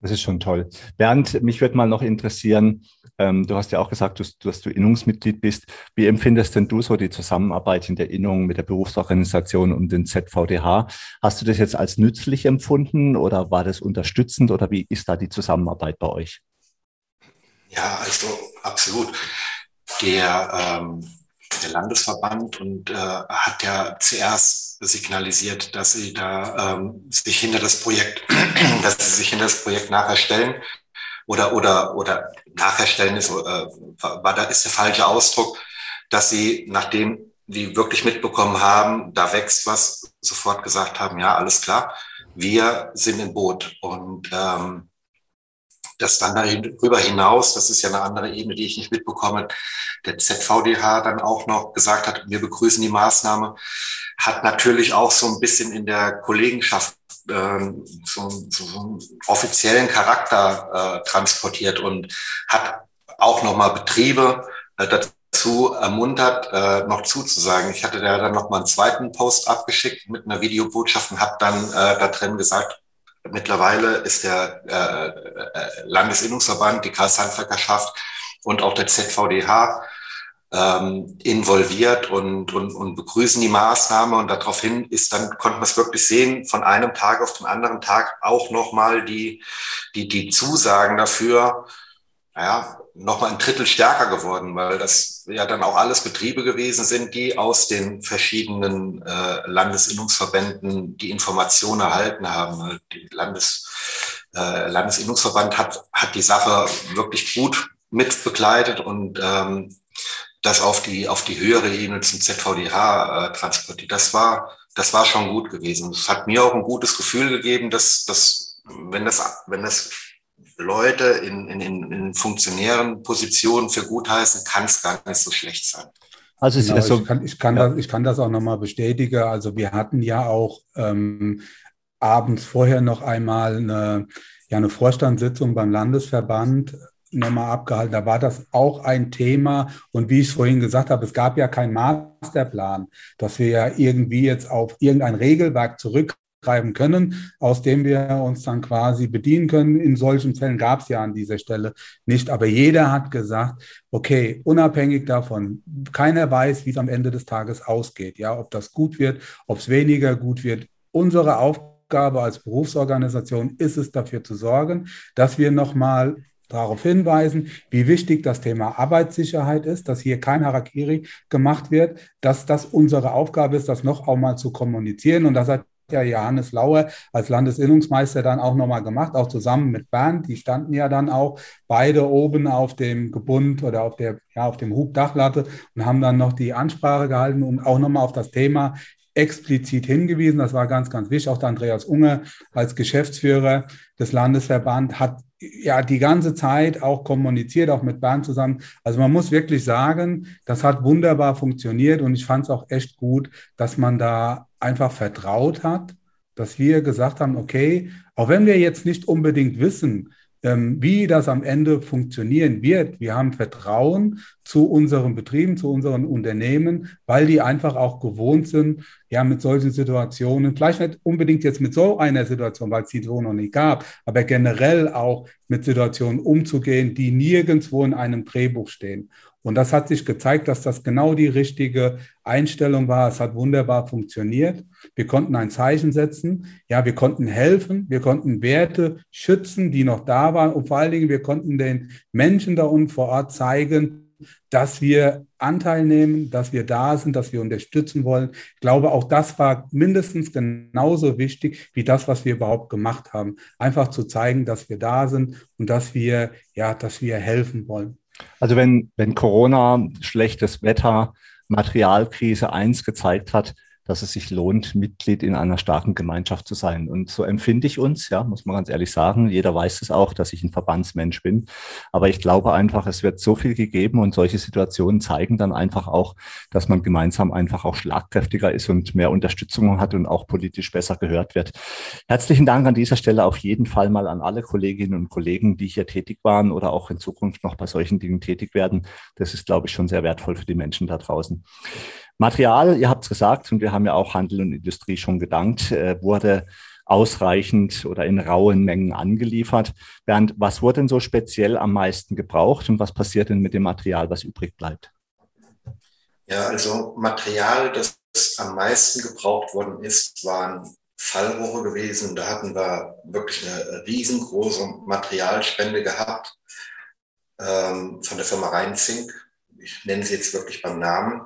Das ist schon toll. Bernd, mich würde mal noch interessieren, ähm, du hast ja auch gesagt, dass, dass, du Innungsmitglied bist. Wie empfindest denn du so die Zusammenarbeit in der Innung mit der Berufsorganisation und den ZVDH? Hast du das jetzt als nützlich empfunden oder war das unterstützend oder wie ist da die Zusammenarbeit bei euch? Ja, also absolut. Der ähm, der Landesverband und äh, hat ja zuerst signalisiert, dass sie da ähm, sich hinter das Projekt, dass sie sich hinter das Projekt nachher stellen oder oder oder nachher stellen ist, äh, war da ist der falsche Ausdruck, dass sie nachdem die wirklich mitbekommen haben, da wächst was, sofort gesagt haben, ja alles klar, wir sind im Boot. Und ähm, dass dann darüber hinaus, das ist ja eine andere Ebene, die ich nicht mitbekomme, der ZVDH dann auch noch gesagt hat, wir begrüßen die Maßnahme, hat natürlich auch so ein bisschen in der Kollegenschaft äh, so, so, so einen offiziellen Charakter äh, transportiert und hat auch nochmal Betriebe äh, dazu ermuntert, äh, noch zuzusagen. Ich hatte da dann nochmal einen zweiten Post abgeschickt mit einer Videobotschaft und habe dann äh, da drin gesagt, Mittlerweile ist der äh, äh Landesinnungsverband, die Kreishandwerkerschaft und auch der ZVDH ähm, involviert und, und, und begrüßen die Maßnahme. Und daraufhin ist dann, konnte man es wirklich sehen, von einem Tag auf den anderen Tag auch nochmal die, die, die Zusagen dafür, naja, nochmal ein Drittel stärker geworden, weil das ja dann auch alles Betriebe gewesen sind, die aus den verschiedenen äh, Landesinnungsverbänden die Informationen erhalten haben. Die Landes, äh, Landesinnungsverband hat, hat die Sache wirklich gut mit begleitet und ähm, das auf die, auf die höhere Ebene zum ZVDH äh, transportiert. Das war, das war schon gut gewesen. Es hat mir auch ein gutes Gefühl gegeben, dass, dass wenn das, wenn das Leute in, in, in funktionären Positionen für gut heißen, kann es gar nicht so schlecht sein. Also genau, so, ich, kann, ich, kann ja. das, ich kann das auch nochmal bestätigen. Also wir hatten ja auch ähm, abends vorher noch einmal eine, ja, eine Vorstandssitzung beim Landesverband nochmal abgehalten. Da war das auch ein Thema. Und wie ich es vorhin gesagt habe, es gab ja keinen Masterplan, dass wir ja irgendwie jetzt auf irgendein Regelwerk zurückgreifen können, aus dem wir uns dann quasi bedienen können. In solchen Fällen gab es ja an dieser Stelle nicht. Aber jeder hat gesagt, okay, unabhängig davon, keiner weiß, wie es am Ende des Tages ausgeht. Ja, ob das gut wird, ob es weniger gut wird. Unsere Aufgabe als Berufsorganisation ist es, dafür zu sorgen, dass wir nochmal darauf hinweisen, wie wichtig das Thema Arbeitssicherheit ist, dass hier kein Harakiri gemacht wird, dass das unsere Aufgabe ist, das noch einmal zu kommunizieren. Und das hat ja Johannes Lauer als Landesinnungsmeister dann auch nochmal gemacht, auch zusammen mit Bernd. Die standen ja dann auch beide oben auf dem Gebund oder auf der, ja, auf dem Hubdachlatte und haben dann noch die Ansprache gehalten und auch nochmal auf das Thema explizit hingewiesen. Das war ganz, ganz wichtig. Auch der Andreas Unge als Geschäftsführer des Landesverbands hat ja die ganze Zeit auch kommuniziert, auch mit Bernd zusammen. Also man muss wirklich sagen, das hat wunderbar funktioniert und ich fand es auch echt gut, dass man da einfach vertraut hat, dass wir gesagt haben, okay, auch wenn wir jetzt nicht unbedingt wissen, ähm, wie das am Ende funktionieren wird. Wir haben Vertrauen zu unseren Betrieben, zu unseren Unternehmen, weil die einfach auch gewohnt sind, ja, mit solchen Situationen, vielleicht nicht unbedingt jetzt mit so einer Situation, weil es die so noch nicht gab, aber generell auch mit Situationen umzugehen, die nirgendwo in einem Drehbuch stehen. Und das hat sich gezeigt, dass das genau die richtige Einstellung war. Es hat wunderbar funktioniert. Wir konnten ein Zeichen setzen. Ja, wir konnten helfen. Wir konnten Werte schützen, die noch da waren. Und vor allen Dingen, wir konnten den Menschen da unten vor Ort zeigen, dass wir Anteil nehmen, dass wir da sind, dass wir unterstützen wollen. Ich glaube, auch das war mindestens genauso wichtig wie das, was wir überhaupt gemacht haben. Einfach zu zeigen, dass wir da sind und dass wir, ja, dass wir helfen wollen. Also wenn, wenn Corona, schlechtes Wetter, Materialkrise eins gezeigt hat, dass es sich lohnt, Mitglied in einer starken Gemeinschaft zu sein. Und so empfinde ich uns, ja, muss man ganz ehrlich sagen. Jeder weiß es auch, dass ich ein Verbandsmensch bin. Aber ich glaube einfach, es wird so viel gegeben und solche Situationen zeigen dann einfach auch, dass man gemeinsam einfach auch schlagkräftiger ist und mehr Unterstützung hat und auch politisch besser gehört wird. Herzlichen Dank an dieser Stelle auf jeden Fall mal an alle Kolleginnen und Kollegen, die hier tätig waren oder auch in Zukunft noch bei solchen Dingen tätig werden. Das ist, glaube ich, schon sehr wertvoll für die Menschen da draußen. Material, ihr habt es gesagt, und wir haben ja auch Handel und Industrie schon gedankt, äh, wurde ausreichend oder in rauen Mengen angeliefert. Bernd, was wurde denn so speziell am meisten gebraucht und was passiert denn mit dem Material, was übrig bleibt? Ja, also Material, das am meisten gebraucht worden ist, waren Fallrohre gewesen. Da hatten wir wirklich eine riesengroße Materialspende gehabt ähm, von der Firma Rheinzink. Ich nenne sie jetzt wirklich beim Namen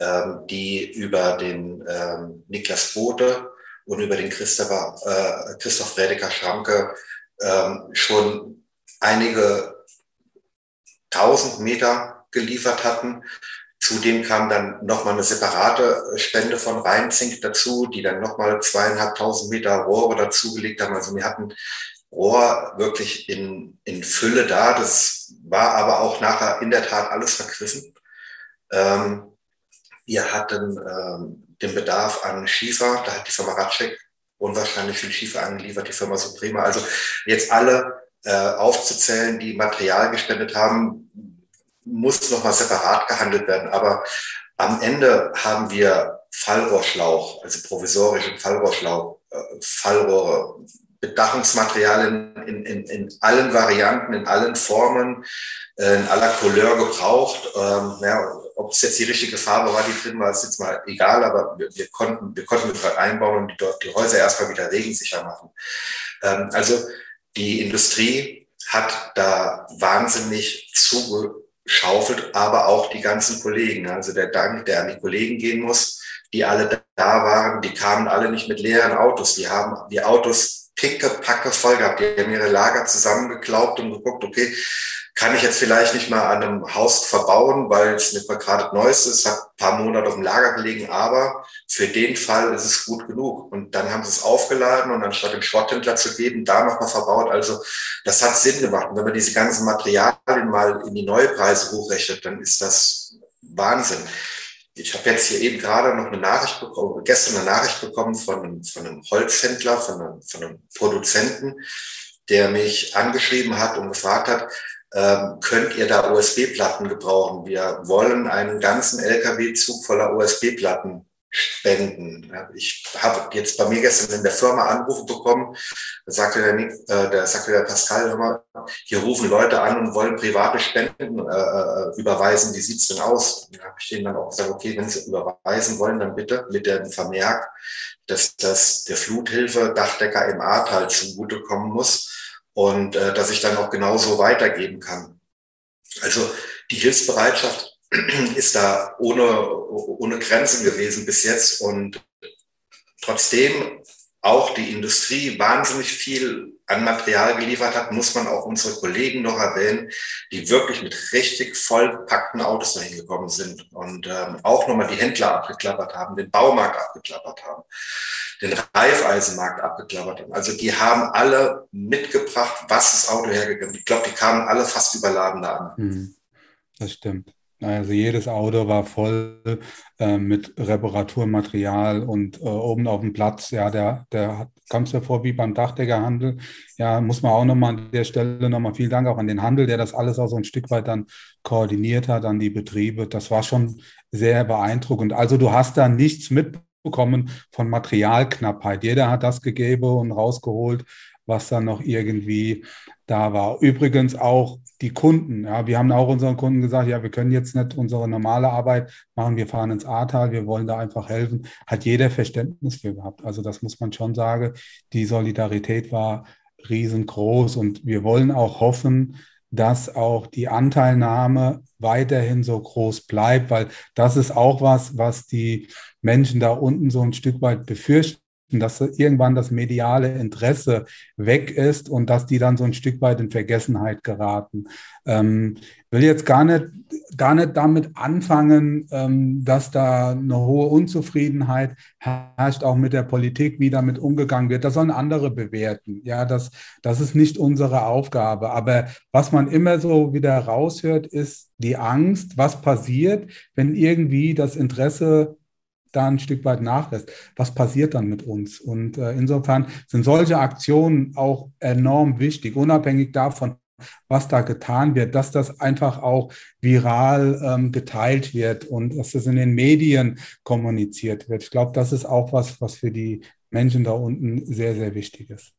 ähm, die über den ähm, Niklas Bote und über den Christopher, äh, Christoph Redeker Schranke ähm, schon einige tausend Meter geliefert hatten. Zudem kam dann nochmal eine separate Spende von Rheinzink dazu, die dann nochmal zweieinhalbtausend Meter Rohre dazugelegt haben. Also wir hatten Rohr wirklich in, in Fülle da. Das war aber auch nachher in der Tat alles vergriffen. Ähm, wir hatten ähm, den Bedarf an Schiefer, da hat die Firma Ratschek unwahrscheinlich viel Schiefer angeliefert, die Firma Suprema. Also jetzt alle äh, aufzuzählen, die Material gespendet haben, muss nochmal separat gehandelt werden. Aber am Ende haben wir Fallrohrschlauch, also provisorischen Fallrohrschlauch, äh, Fallrohre Bedachungsmaterial in, in, in allen Varianten, in allen Formen, äh, in aller Couleur gebraucht. Ähm, ja, ob es jetzt die richtige Farbe war, die drin war, ist jetzt mal egal, aber wir, wir konnten, wir konnten das einbauen und die, die Häuser erstmal wieder regensicher machen. Ähm, also die Industrie hat da wahnsinnig zugeschaufelt, aber auch die ganzen Kollegen. Also der Dank, der an die Kollegen gehen muss, die alle da waren, die kamen alle nicht mit leeren Autos. Die haben die Autos picke, packe voll gehabt. Die haben ihre Lager zusammengeklaubt und geguckt, okay, kann ich jetzt vielleicht nicht mal an einem Haus verbauen, weil es nicht mal gerade Neues ist, hat ein paar Monate auf dem Lager gelegen, aber für den Fall ist es gut genug. Und dann haben sie es aufgeladen und anstatt den Schrotthändler zu geben, da nochmal verbaut. Also das hat Sinn gemacht. Und wenn man diese ganzen Materialien mal in die neue Preise hochrechnet, dann ist das Wahnsinn. Ich habe jetzt hier eben gerade noch eine Nachricht bekommen, gestern eine Nachricht bekommen von einem, von einem Holzhändler, von einem, von einem Produzenten, der mich angeschrieben hat und gefragt hat, ähm, könnt ihr da USB-Platten gebrauchen? Wir wollen einen ganzen LKW-Zug voller USB-Platten spenden. Ich habe jetzt bei mir gestern in der Firma Anrufe bekommen, da sagte der, Nick, äh, da sagte der Pascal immer, hier rufen Leute an und wollen private Spenden äh, äh überweisen. Wie sieht's denn aus? Da habe ich denen dann auch gesagt, okay, wenn sie überweisen wollen, dann bitte mit dem Vermerk, dass das der Fluthilfe Dachdecker im Ahrtal zugutekommen muss und äh, dass ich dann auch genauso weitergeben kann. Also die Hilfsbereitschaft ist da ohne, ohne Grenzen gewesen bis jetzt und trotzdem auch die Industrie wahnsinnig viel an Material geliefert hat, muss man auch unsere Kollegen noch erwähnen, die wirklich mit richtig vollgepackten Autos dahin gekommen sind und ähm, auch nochmal die Händler abgeklappert haben, den Baumarkt abgeklappert haben, den Reifeisenmarkt abgeklappert haben. Also die haben alle mitgebracht, was das Auto hergegeben. Ich glaube, die kamen alle fast überladen da an. Hm, das stimmt. Also jedes Auto war voll äh, mit Reparaturmaterial und äh, oben auf dem Platz, ja, der, der kam es ja vor wie beim Dachdeckerhandel. Ja, muss man auch nochmal an der Stelle nochmal vielen Dank auch an den Handel, der das alles auch so ein Stück weit dann koordiniert hat, an die Betriebe. Das war schon sehr beeindruckend. Also du hast da nichts mitbekommen von Materialknappheit. Jeder hat das gegeben und rausgeholt, was dann noch irgendwie da war. Übrigens auch die Kunden. Ja, wir haben auch unseren Kunden gesagt, ja, wir können jetzt nicht unsere normale Arbeit machen, wir fahren ins Ahrtal, wir wollen da einfach helfen. Hat jeder Verständnis für gehabt. Also das muss man schon sagen. Die Solidarität war riesengroß und wir wollen auch hoffen, dass auch die Anteilnahme weiterhin so groß bleibt, weil das ist auch was, was die Menschen da unten so ein Stück weit befürchten dass irgendwann das mediale Interesse weg ist und dass die dann so ein Stück weit in Vergessenheit geraten. Ähm, will jetzt gar nicht, gar nicht damit anfangen, ähm, dass da eine hohe Unzufriedenheit herrscht, auch mit der Politik, wie damit umgegangen wird. Das sollen andere bewerten. Ja, das, das ist nicht unsere Aufgabe. Aber was man immer so wieder raushört, ist die Angst, was passiert, wenn irgendwie das Interesse da ein Stück weit nachlässt, was passiert dann mit uns? Und äh, insofern sind solche Aktionen auch enorm wichtig, unabhängig davon, was da getan wird, dass das einfach auch viral ähm, geteilt wird und dass das in den Medien kommuniziert wird. Ich glaube, das ist auch was, was für die Menschen da unten sehr, sehr wichtig ist.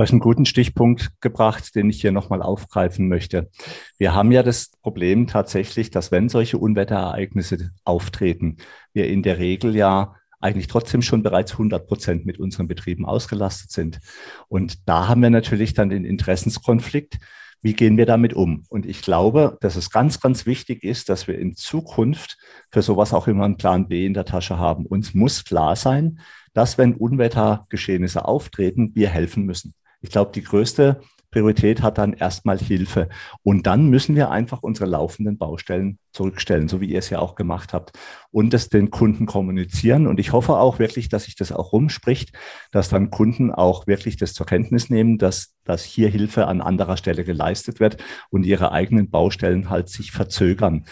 Du hast einen guten Stichpunkt gebracht, den ich hier nochmal aufgreifen möchte. Wir haben ja das Problem tatsächlich, dass wenn solche Unwetterereignisse auftreten, wir in der Regel ja eigentlich trotzdem schon bereits 100 Prozent mit unseren Betrieben ausgelastet sind. Und da haben wir natürlich dann den Interessenskonflikt. Wie gehen wir damit um? Und ich glaube, dass es ganz, ganz wichtig ist, dass wir in Zukunft für sowas auch immer einen Plan B in der Tasche haben. Uns muss klar sein, dass wenn Unwettergeschehnisse auftreten, wir helfen müssen. Ich glaube, die größte Priorität hat dann erstmal Hilfe. Und dann müssen wir einfach unsere laufenden Baustellen zurückstellen, so wie ihr es ja auch gemacht habt, und es den Kunden kommunizieren. Und ich hoffe auch wirklich, dass sich das auch rumspricht, dass dann Kunden auch wirklich das zur Kenntnis nehmen, dass, dass hier Hilfe an anderer Stelle geleistet wird und ihre eigenen Baustellen halt sich verzögern.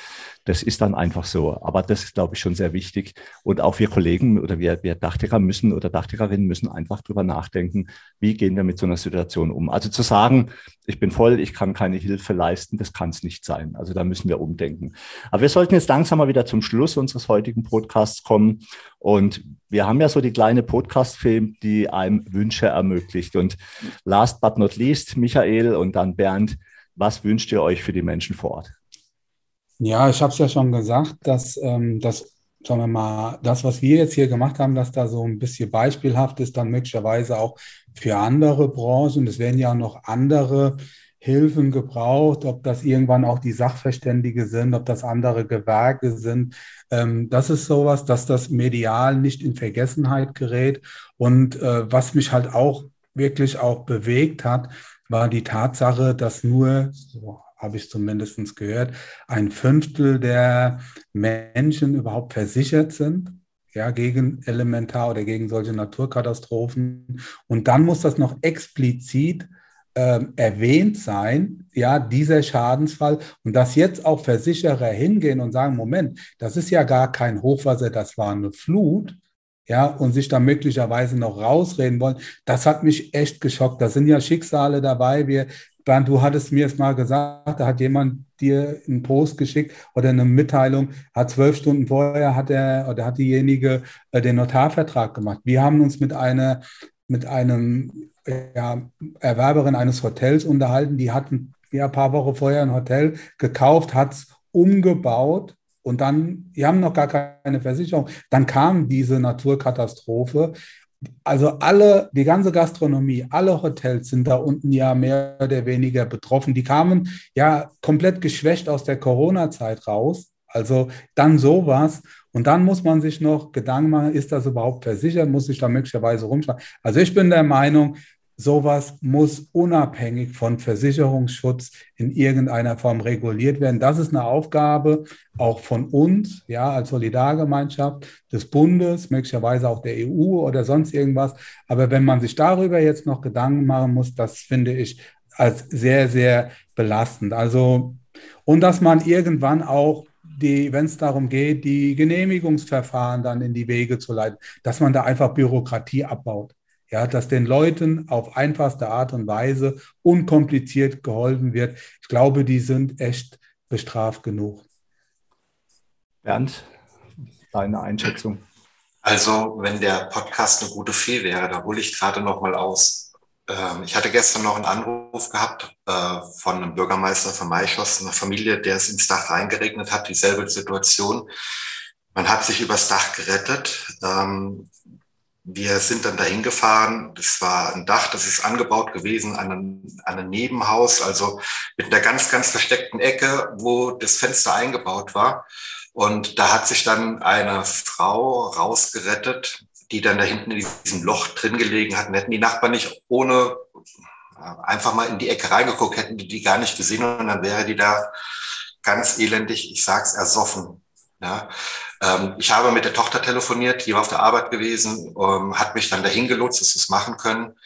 Das ist dann einfach so. Aber das ist, glaube ich, schon sehr wichtig. Und auch wir Kollegen oder wir, wir Dachdecker müssen oder Dachdeckerinnen müssen einfach drüber nachdenken, wie gehen wir mit so einer Situation um. Also zu sagen, ich bin voll, ich kann keine Hilfe leisten, das kann es nicht sein. Also da müssen wir umdenken. Aber wir sollten jetzt langsam mal wieder zum Schluss unseres heutigen Podcasts kommen. Und wir haben ja so die kleine Podcast-Film, die einem Wünsche ermöglicht. Und last but not least, Michael und dann Bernd, was wünscht ihr euch für die Menschen vor Ort? Ja, ich habe es ja schon gesagt, dass ähm, das, sagen wir mal, das, was wir jetzt hier gemacht haben, dass da so ein bisschen beispielhaft ist, dann möglicherweise auch für andere Branchen. Es werden ja auch noch andere Hilfen gebraucht, ob das irgendwann auch die Sachverständige sind, ob das andere Gewerke sind. Ähm, das ist sowas, dass das medial nicht in Vergessenheit gerät. Und äh, was mich halt auch wirklich auch bewegt hat, war die Tatsache, dass nur, so habe ich zumindest gehört, ein Fünftel der Menschen überhaupt versichert sind ja, gegen Elementar- oder gegen solche Naturkatastrophen. Und dann muss das noch explizit äh, erwähnt sein, ja, dieser Schadensfall. Und dass jetzt auch Versicherer hingehen und sagen, Moment, das ist ja gar kein Hochwasser, das war eine Flut, ja, und sich da möglicherweise noch rausreden wollen, das hat mich echt geschockt. Da sind ja Schicksale dabei. Wir, Bernd, du hattest mir es mal gesagt, da hat jemand dir einen Post geschickt oder eine Mitteilung, hat zwölf Stunden vorher hat er oder hat diejenige äh, den Notarvertrag gemacht. Wir haben uns mit einer mit einem ja, Erwerberin eines Hotels unterhalten, die hatten ja ein paar Wochen vorher ein Hotel gekauft, hat es umgebaut und dann, die haben noch gar keine Versicherung. Dann kam diese Naturkatastrophe. Also alle, die ganze Gastronomie, alle Hotels sind da unten ja mehr oder weniger betroffen. Die kamen ja komplett geschwächt aus der Corona-Zeit raus. Also dann sowas. Und dann muss man sich noch Gedanken machen, ist das überhaupt versichert? Muss ich da möglicherweise rumschauen? Also ich bin der Meinung, sowas muss unabhängig von Versicherungsschutz in irgendeiner Form reguliert werden. Das ist eine Aufgabe auch von uns, ja, als Solidargemeinschaft des Bundes, möglicherweise auch der EU oder sonst irgendwas. Aber wenn man sich darüber jetzt noch Gedanken machen muss, das finde ich als sehr, sehr belastend. Also, und dass man irgendwann auch die, wenn es darum geht, die Genehmigungsverfahren dann in die Wege zu leiten, dass man da einfach Bürokratie abbaut ja, dass den Leuten auf einfachste Art und Weise unkompliziert geholfen wird. Ich glaube, die sind echt bestraft genug. Bernd, deine Einschätzung? Also, wenn der Podcast eine gute Fee wäre, da hole ich gerade noch mal aus. Ähm, ich hatte gestern noch einen Anruf gehabt äh, von einem Bürgermeister von Maischoss, einer Familie, der es ins Dach reingeregnet hat, dieselbe Situation. Man hat sich übers Dach gerettet. Wir sind dann dahin gefahren. Das war ein Dach, das ist angebaut gewesen an einem, an einem Nebenhaus, also mit einer ganz, ganz versteckten Ecke, wo das Fenster eingebaut war. Und da hat sich dann eine Frau rausgerettet, die dann da hinten in diesem Loch drin gelegen hat. Und hätten die Nachbarn nicht ohne äh, einfach mal in die Ecke reingeguckt, hätten die die gar nicht gesehen und dann wäre die da ganz elendig, ich sag's, ersoffen. Ja, ähm, ich habe mit der Tochter telefoniert, die war auf der Arbeit gewesen, ähm, hat mich dann dahin gelotst, dass wir es machen können.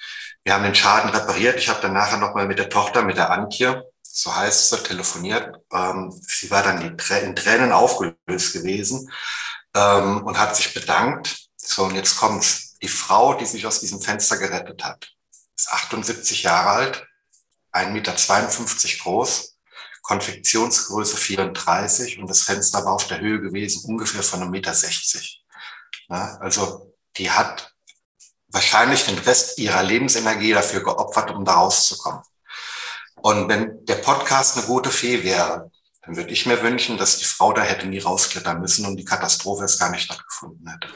Wir haben den Schaden repariert. Ich habe dann nachher nochmal mit der Tochter, mit der Antje, so heißt sie, telefoniert. Ähm, sie war dann in Tränen aufgelöst gewesen ähm, und hat sich bedankt. So, und jetzt kommt's. Die Frau, die sich aus diesem Fenster gerettet hat, ist 78 Jahre alt, 1,52 Meter groß, Konfektionsgröße 34 und das Fenster war auf der Höhe gewesen, ungefähr von einem Meter. 60. Ja, also die hat wahrscheinlich den Rest ihrer Lebensenergie dafür geopfert, um da rauszukommen. Und wenn der Podcast eine gute Fee wäre, dann würde ich mir wünschen, dass die Frau da hätte nie rausklettern müssen und die Katastrophe es gar nicht stattgefunden hätte.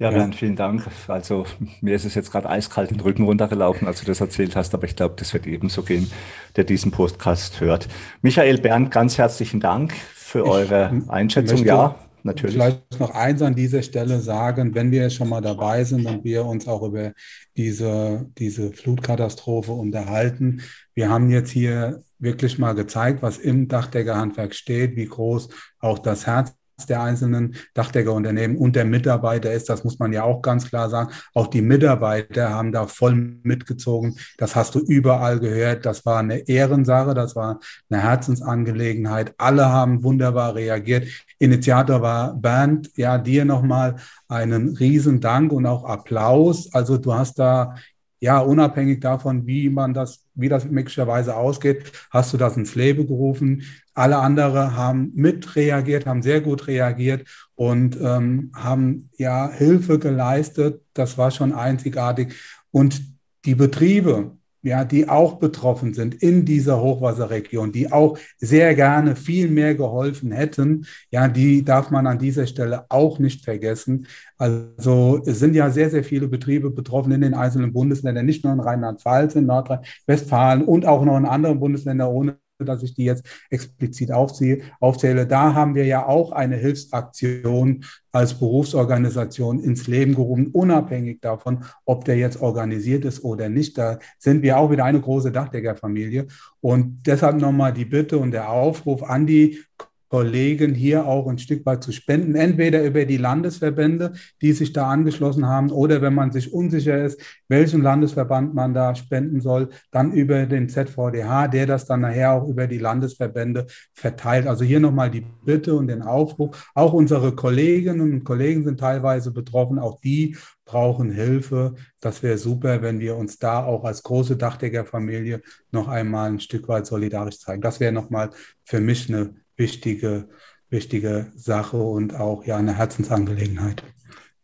Ja, Bernd, vielen Dank. Also mir ist es jetzt gerade eiskalt den Rücken runtergelaufen, als du das erzählt hast, aber ich glaube, das wird ebenso gehen, der diesen Podcast hört. Michael, Bernd, ganz herzlichen Dank für ich eure Einschätzung. Ja, natürlich. Vielleicht noch eins an dieser Stelle sagen, wenn wir schon mal dabei sind und wir uns auch über diese, diese Flutkatastrophe unterhalten. Wir haben jetzt hier wirklich mal gezeigt, was im Dachdeckerhandwerk steht, wie groß auch das Herz der einzelnen Dachdeckerunternehmen und der Mitarbeiter ist. Das muss man ja auch ganz klar sagen. Auch die Mitarbeiter haben da voll mitgezogen. Das hast du überall gehört. Das war eine Ehrensache, das war eine Herzensangelegenheit. Alle haben wunderbar reagiert. Initiator war Bernd. Ja, dir nochmal einen riesen Dank und auch Applaus. Also du hast da ja, unabhängig davon, wie man das, wie das möglicherweise ausgeht, hast du das ins Leben gerufen. Alle anderen haben mit reagiert, haben sehr gut reagiert und ähm, haben ja Hilfe geleistet. Das war schon einzigartig. Und die Betriebe, ja, die auch betroffen sind in dieser Hochwasserregion, die auch sehr gerne viel mehr geholfen hätten, ja, die darf man an dieser Stelle auch nicht vergessen. Also es sind ja sehr, sehr viele Betriebe betroffen in den einzelnen Bundesländern, nicht nur in Rheinland-Pfalz, in Nordrhein-Westfalen und auch noch in anderen Bundesländern ohne dass ich die jetzt explizit aufziehe, aufzähle. Da haben wir ja auch eine Hilfsaktion als Berufsorganisation ins Leben gerufen, unabhängig davon, ob der jetzt organisiert ist oder nicht. Da sind wir auch wieder eine große Dachdeckerfamilie. Und deshalb nochmal die Bitte und der Aufruf an die Kollegen hier auch ein Stück weit zu spenden, entweder über die Landesverbände, die sich da angeschlossen haben, oder wenn man sich unsicher ist, welchen Landesverband man da spenden soll, dann über den ZVDH, der das dann nachher auch über die Landesverbände verteilt. Also hier nochmal die Bitte und den Aufruf. Auch unsere Kolleginnen und Kollegen sind teilweise betroffen, auch die brauchen Hilfe. Das wäre super, wenn wir uns da auch als große Dachdeckerfamilie noch einmal ein Stück weit solidarisch zeigen. Das wäre nochmal für mich eine wichtige, wichtige Sache und auch ja eine Herzensangelegenheit.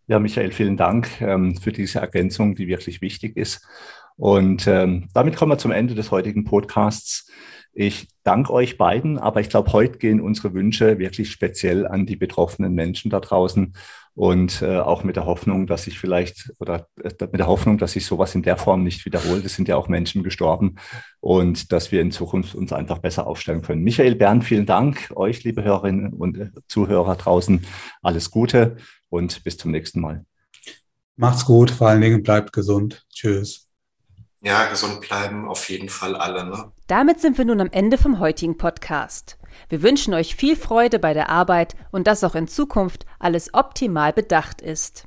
Ja, Michael, vielen Dank ähm, für diese Ergänzung, die wirklich wichtig ist. Und ähm, damit kommen wir zum Ende des heutigen Podcasts. Ich danke euch beiden, aber ich glaube, heute gehen unsere Wünsche wirklich speziell an die betroffenen Menschen da draußen und äh, auch mit der Hoffnung, dass sich vielleicht oder äh, mit der Hoffnung, dass sich sowas in der Form nicht wiederholt. Es sind ja auch Menschen gestorben und dass wir in Zukunft uns einfach besser aufstellen können. Michael Bernd, vielen Dank. Euch, liebe Hörerinnen und äh, Zuhörer draußen, alles Gute und bis zum nächsten Mal. Macht's gut, vor allen Dingen bleibt gesund. Tschüss. Ja, gesund bleiben auf jeden Fall alle. Ne? Damit sind wir nun am Ende vom heutigen Podcast. Wir wünschen euch viel Freude bei der Arbeit und dass auch in Zukunft alles optimal bedacht ist.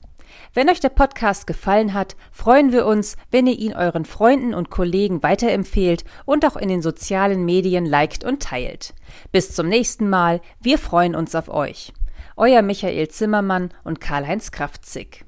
Wenn euch der Podcast gefallen hat, freuen wir uns, wenn ihr ihn euren Freunden und Kollegen weiterempfehlt und auch in den sozialen Medien liked und teilt. Bis zum nächsten Mal, wir freuen uns auf euch. Euer Michael Zimmermann und Karl-Heinz Kraftzig.